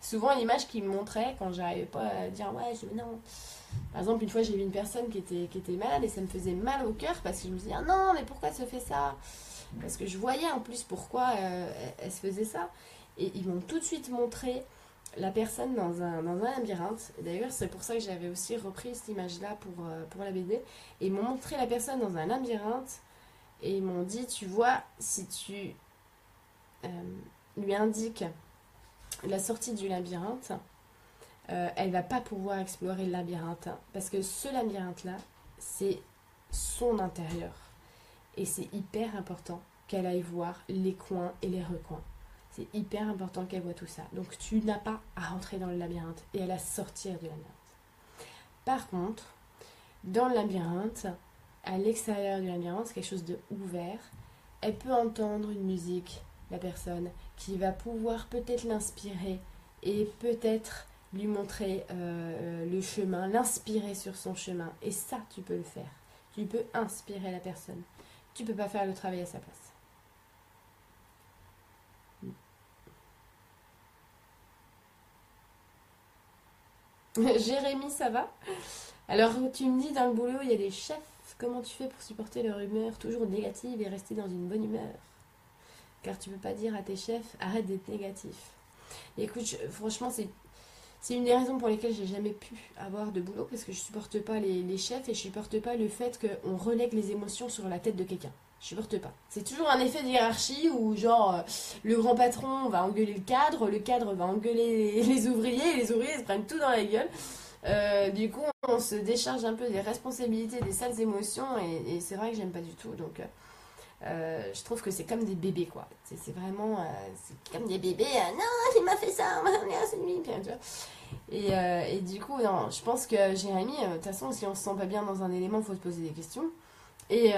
Souvent, l'image qu'ils me montraient quand j'arrivais pas à dire, ouais, je non. Par exemple, une fois, j'ai vu une personne qui était, malade et ça me faisait mal au cœur parce que je me disais, ah non, mais pourquoi elle se fait ça? Parce que je voyais en plus pourquoi euh, elle, se faisait ça. Et ils m'ont tout de suite montré la personne dans un, dans un labyrinthe. D'ailleurs, c'est pour ça que j'avais aussi repris cette image-là pour, euh, pour la BD. Et ils m'ont montré la personne dans un labyrinthe. Et ils m'ont dit, tu vois, si tu euh, lui indiques la sortie du labyrinthe, euh, elle va pas pouvoir explorer le labyrinthe. parce que ce labyrinthe-là, c'est son intérieur. Et c'est hyper important qu'elle aille voir les coins et les recoins. C'est hyper important qu'elle voit tout ça. Donc tu n'as pas à rentrer dans le labyrinthe et à la sortir du labyrinthe. Par contre, dans le labyrinthe, à l'extérieur du labyrinthe, c'est quelque chose de ouvert. elle peut entendre une musique, la personne, qui va pouvoir peut-être l'inspirer et peut-être lui montrer euh, le chemin, l'inspirer sur son chemin. Et ça, tu peux le faire. Tu peux inspirer la personne. Tu peux pas faire le travail à sa place. *laughs* Jérémy, ça va? Alors, tu me dis, dans le boulot, il y a des chefs. Comment tu fais pour supporter leur humeur toujours négative et rester dans une bonne humeur? Car tu peux pas dire à tes chefs, arrête d'être négatif. écoute, franchement, c'est une des raisons pour lesquelles j'ai jamais pu avoir de boulot parce que je supporte pas les, chefs et je supporte pas le fait qu'on relègue les émotions sur la tête de quelqu'un. Je supporte pas. C'est toujours un effet de hiérarchie où genre euh, le grand patron va engueuler le cadre, le cadre va engueuler les, ouvriers et les ouvriers se prennent tout dans la gueule. Euh, du coup, on se décharge un peu des responsabilités, des sales émotions et, et c'est vrai que j'aime pas du tout. Donc, euh, je trouve que c'est comme des bébés, quoi. C'est vraiment. Euh, comme des bébés. Euh, non, il m'a fait ça, c'est lui. Et, et, du coup, non, je pense que Jérémy, de toute façon, si on se sent pas bien dans un élément, il faut se poser des questions. Et,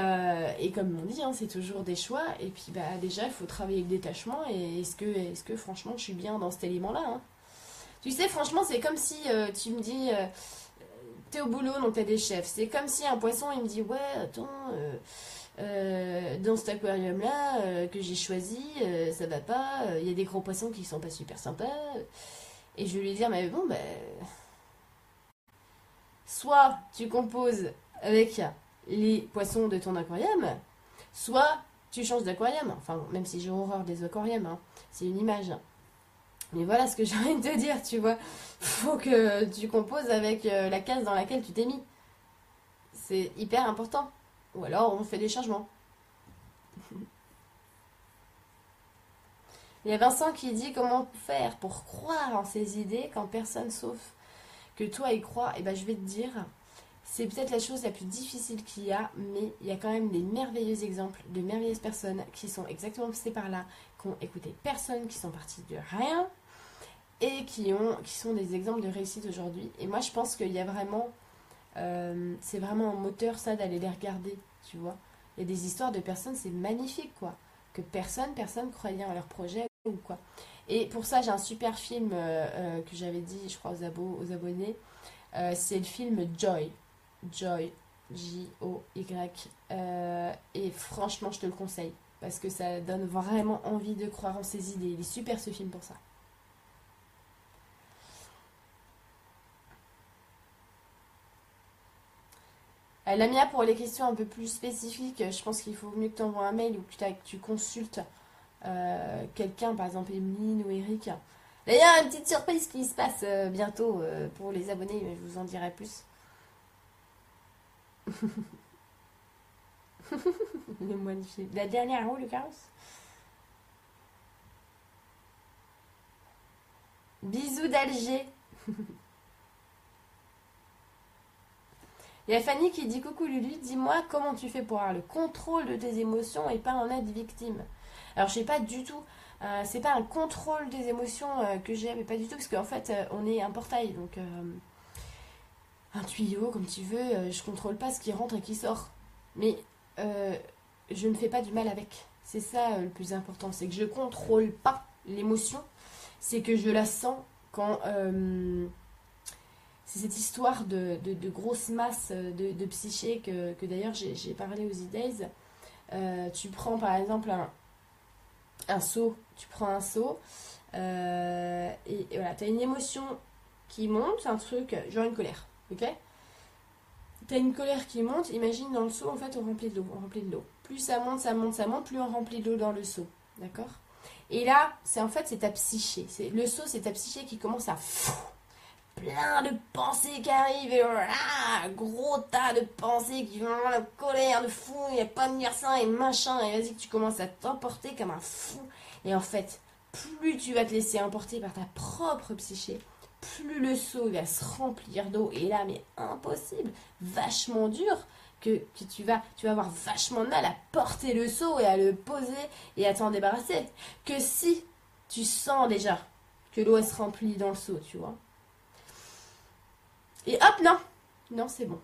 et comme on dit, hein, c'est toujours des choix. Et puis, bah, déjà, il faut travailler avec détachement. Et est-ce que, est que, franchement, je suis bien dans cet élément-là hein? Tu sais, franchement, c'est comme si tu me dis. T'es au boulot, donc t'as des chefs. C'est comme si un poisson, il me dit Ouais, attends. Euh, dans cet aquarium là euh, que j'ai choisi, euh, ça va pas, il y a des gros poissons qui sont pas super sympas. Et je vais lui dire, mais bon, ben. Soit tu composes avec les poissons de ton aquarium, soit tu changes d'aquarium. Enfin, même si j'ai horreur des aquariums, hein, c'est une image. Mais voilà ce que *laughs* j'ai envie de te dire, tu vois. Faut que tu composes avec la case dans laquelle tu t'es mis. C'est hyper important. Ou alors on fait des changements. Il y a Vincent qui dit comment faire pour croire en ses idées quand personne sauf que toi y crois. Et eh ben je vais te dire, c'est peut-être la chose la plus difficile qu'il y a, mais il y a quand même des merveilleux exemples de merveilleuses personnes qui sont exactement passées par là, qui ont écouté personne, qui sont partis de rien et qui, ont, qui sont des exemples de réussite aujourd'hui. Et moi je pense qu'il y a vraiment euh, c'est vraiment un moteur, ça, d'aller les regarder, tu vois. Il y a des histoires de personnes, c'est magnifique, quoi. Que personne, personne croyait en leur projet ou quoi. Et pour ça, j'ai un super film euh, euh, que j'avais dit, je crois, aux, aux abonnés. c'est le film Joy. Joy. J-O-Y. et franchement, je te le conseille. Parce que ça donne vraiment envie de croire en ses idées. Il est super ce film pour ça. Euh, Lamia, pour les questions un peu plus spécifiques, je pense qu'il faut mieux que tu envoies un mail ou que tu consultes euh, quelqu'un, par exemple Emeline ou Eric. D'ailleurs, une petite surprise qui se passe euh, bientôt pour les abonnés, mais je vous en dirai plus. *laughs* La dernière roue, Lucas Bisous d'Alger *laughs* Il Fanny qui dit Coucou Lulu, dis-moi comment tu fais pour avoir le contrôle de tes émotions et pas en être victime. Alors, je sais pas du tout. Euh, c'est pas un contrôle des émotions euh, que j'ai, mais pas du tout, parce qu'en fait, euh, on est un portail, donc un tuyau, comme tu veux. je contrôle pas ce qui rentre et qui sort. Mais je ne fais pas du mal avec. C'est ça le plus important, c'est que je contrôle pas l'émotion, c'est que je la sens quand c'est cette histoire de, de, grosse masse de, de psyché que, d'ailleurs j'ai parlé aux e-days. Euh, tu prends par exemple un, seau, tu prends un seau, euh, et, voilà, tu as une émotion qui monte, un truc, genre une colère, ok? Tu as une colère qui monte, imagine dans le seau, en fait, on remplit de l'eau, on remplit de l'eau. Plus ça monte, ça monte, ça monte, plus on remplit d'eau dans le seau, d'accord? Et là, c'est en fait, c'est ta psyché. Le seau, c'est ta psyché qui commence à plein de pensées qui arrivent et gros tas de pensées qui vont la colère de fou, il n'y a pas de ça et machin, et vas-y que tu commences à t'emporter comme un fou. Et en fait, plus tu vas te laisser emporter par ta propre psyché, plus le seau va se remplir d'eau. Et là, mais impossible, vachement dur, que, que, tu, vas, tu vas avoir vachement de mal à porter le seau et à le poser et à t'en débarrasser. Que si tu sens déjà que l'eau se remplit dans le seau, tu vois. Et hop, non Non, c'est bon.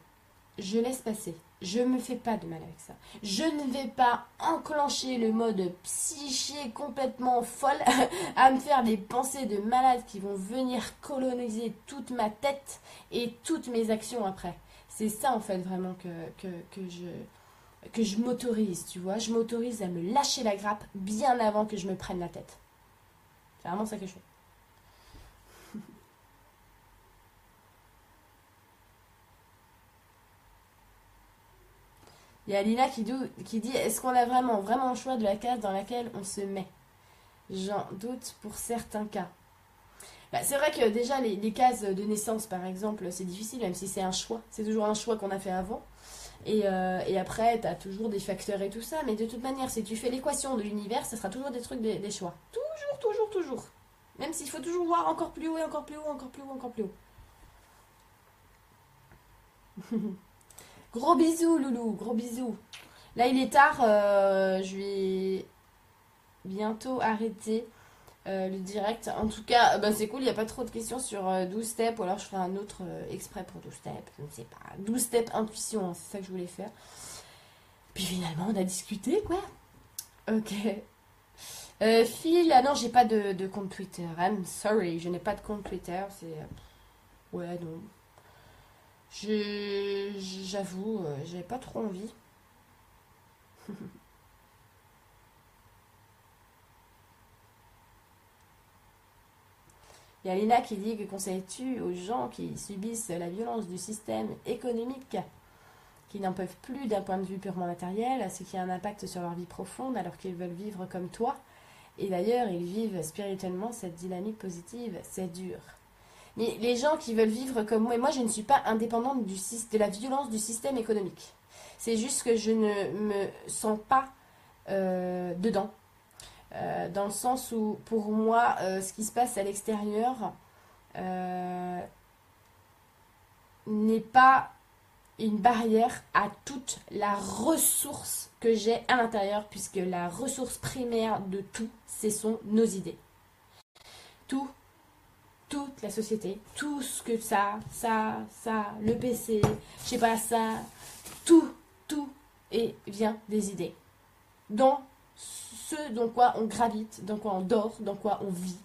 Je laisse passer. Je me fais pas de mal avec ça. Je ne vais pas enclencher le mode psyché complètement folle *laughs* à me faire des pensées de malade qui vont venir coloniser toute ma tête et toutes mes actions après. C'est ça en fait vraiment que, je, que je m'autorise, tu vois. Je m'autorise à me lâcher la grappe bien avant que je me prenne la tête. C'est vraiment ça que je fais. Il y a Lina qui, dit Est-ce qu'on a vraiment, vraiment le choix de la case dans laquelle on se met? J'en doute pour certains cas. Bah, c'est vrai que déjà, les, cases de naissance, par exemple, c'est difficile, même si c'est un choix. C'est toujours un choix qu'on a fait avant. Et, euh, après, tu as toujours des facteurs et tout ça. Mais de toute manière, si tu fais l'équation de l'univers, ce sera toujours des trucs, des, choix. Toujours, toujours, toujours. Même s'il faut toujours voir encore plus haut encore plus haut, encore plus haut, encore plus haut. *laughs* Gros bisous, Loulou, gros bisous. Là, il est tard, euh, je vais bientôt arrêter euh, le direct. En tout cas, bah, c'est cool, il n'y a pas trop de questions sur euh, 12 steps, ou alors je ferai un autre exprès pour 12 steps, je ne sais pas. 12 steps intuition, hein, c'est ça que je voulais faire. Puis finalement, on a discuté, quoi. Ok. Phil, ah non, j'ai pas de, de compte Twitter. I'm sorry, je n'ai pas de compte Twitter. Ouais, non. J'avoue, euh, j'avais pas trop envie. *laughs* Il y a Lina qui dit que conseilles-tu aux gens qui subissent la violence du système économique, qui n'en peuvent plus d'un point de vue purement matériel, ce qui a un impact sur leur vie profonde alors qu'ils veulent vivre comme toi? Et d'ailleurs, ils vivent spirituellement cette dynamique positive, c'est dur. Mais les gens qui veulent vivre comme moi, et moi je ne suis pas indépendante de la violence du système économique. C'est juste que je ne me sens pas euh, dedans. Euh, dans le sens où, pour moi, euh, ce qui se passe à l'extérieur n'est pas une barrière à toute la ressource que j'ai à l'intérieur, puisque la ressource primaire de tout, ce sont nos idées. Tout, toute la société, tout ce que ça, ça, ça, le PC, je sais pas, ça, tout, tout et vient des idées. Dans ce dans quoi on gravite, dans quoi on dort, dans quoi on vit,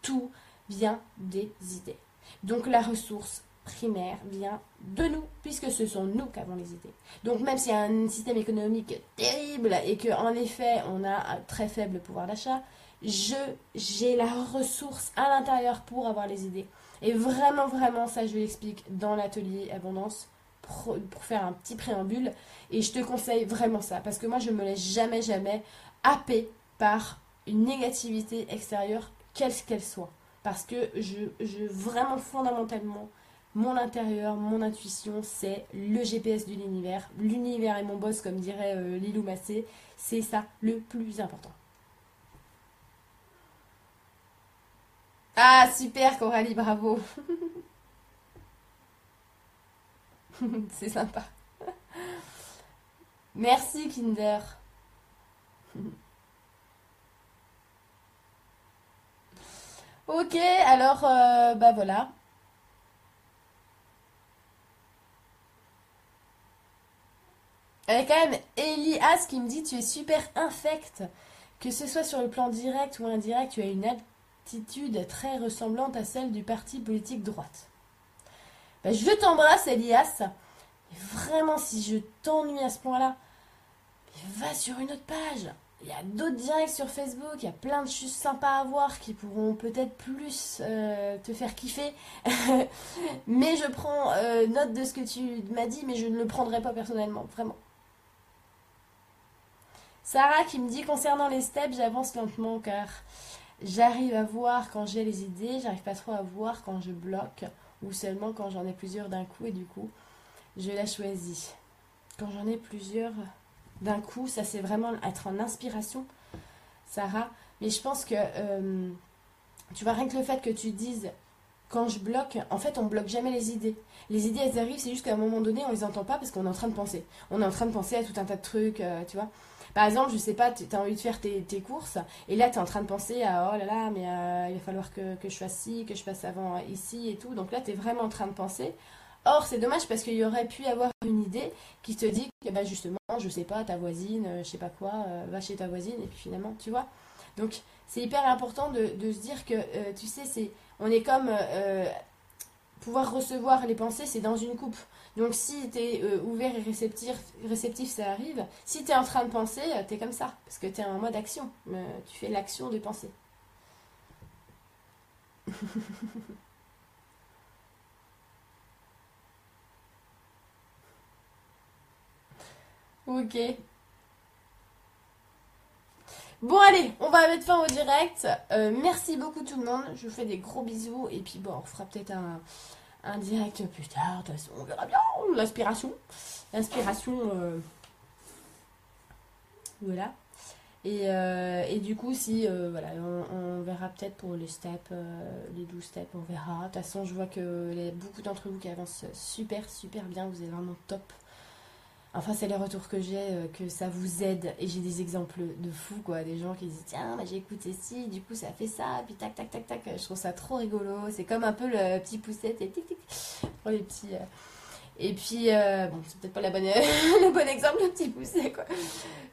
tout vient des idées. Donc la ressource primaire vient de nous, puisque ce sont nous qui avons les idées. Donc même s'il y a un système économique terrible et que en effet on a un très faible pouvoir d'achat, je j'ai la ressource à l'intérieur pour avoir les idées. Et vraiment, vraiment, ça je l'explique dans l'atelier Abondance pour faire un petit préambule. Et je te conseille vraiment ça, parce que moi je me laisse jamais, jamais happer par une négativité extérieure, quelle qu'elle soit. Parce que je, je vraiment fondamentalement, mon intérieur, mon intuition, c'est le GPS de l'univers. L'univers est mon boss, comme dirait euh, Lilou Massé. C'est ça le plus important. Ah, super, Coralie, bravo. *laughs* c'est sympa. Merci, Kinder. Ok, alors, euh, bah voilà. Il y a quand même Elias qui me dit Tu es super infect. Que ce soit sur le plan direct ou indirect, tu as une attitude très ressemblante à celle du parti politique droite. Bah, je t'embrasse, Elias. Vraiment, si je t'ennuie à ce point-là, va sur une autre page. Il y a d'autres directs sur Facebook, il y a plein de choses sympas à voir qui pourront peut-être plus euh, te faire kiffer. *laughs* mais je prends euh, note de ce que tu m'as dit, mais je ne le prendrai pas personnellement, vraiment. Sarah qui me dit concernant les steps, j'avance lentement car j'arrive à voir quand j'ai les idées, j'arrive pas trop à voir quand je bloque ou seulement quand j'en ai plusieurs d'un coup et du coup je la choisis. Quand j'en ai plusieurs d'un coup, ça c'est vraiment être en inspiration, Sarah. Mais je pense que euh, tu vois rien que le fait que tu dises quand je bloque, en fait on bloque jamais les idées. Les idées elles arrivent, c'est juste qu'à un moment donné on les entend pas parce qu'on est en train de penser. On est en train de penser à tout un tas de trucs, euh, tu vois. Par exemple, je sais pas, tu as envie de faire tes, courses, et là tu es en train de penser à oh là là, mais euh, il va falloir que, que je fasse ci, que je fasse avant euh, ici et tout. Donc là tu es vraiment en train de penser. Or, c'est dommage parce qu'il y aurait pu avoir une idées qui te dit que bah, justement, je sais pas, ta voisine, euh, je sais pas quoi, va chez ta voisine, et puis finalement, tu vois. Donc, c'est hyper important de, de, se dire que, tu sais, c'est, on est comme pouvoir recevoir les pensées, c'est dans une coupe. Donc, si tu es ouvert et réceptif, réceptif, ça arrive. Si tu es en train de penser, tu es comme ça, parce que tu es en mode action. tu fais l'action de penser. *laughs* ok. Bon allez, on va mettre fin au direct. Euh, merci beaucoup tout le monde. Je vous fais des gros bisous. Et puis bon, on fera peut-être un, direct plus tard. De toute façon, on verra bien. L'inspiration. L'inspiration. Euh, voilà. Euh, et, du coup, si, euh, voilà, on, verra peut-être pour les steps, les 12 steps, on verra. De toute façon, je vois que beaucoup d'entre vous qui avancent super, super bien. Vous êtes vraiment top. Enfin, c'est les retours que j'ai, que ça vous aide. Et j'ai des exemples de fous, quoi. Des gens qui disent, tiens, bah, j'ai écouté ci, du coup, ça fait ça. Puis tac, tac, tac, tac. Je trouve ça trop rigolo. C'est comme un peu le petit poussette et tic, tic. Pour les petits. Et puis, bon, c'est peut-être pas *laughs* le bon exemple, le petit pousset, quoi.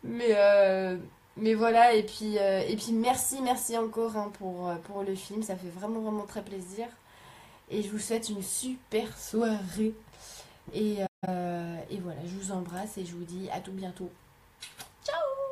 Mais, mais voilà, et puis, euh, et puis merci, merci encore hein, pour, euh, pour le film. Ça fait vraiment, vraiment très plaisir. Et je vous souhaite une super soirée. Et, euh, euh, et voilà, je vous embrasse et je vous dis à tout bientôt. Ciao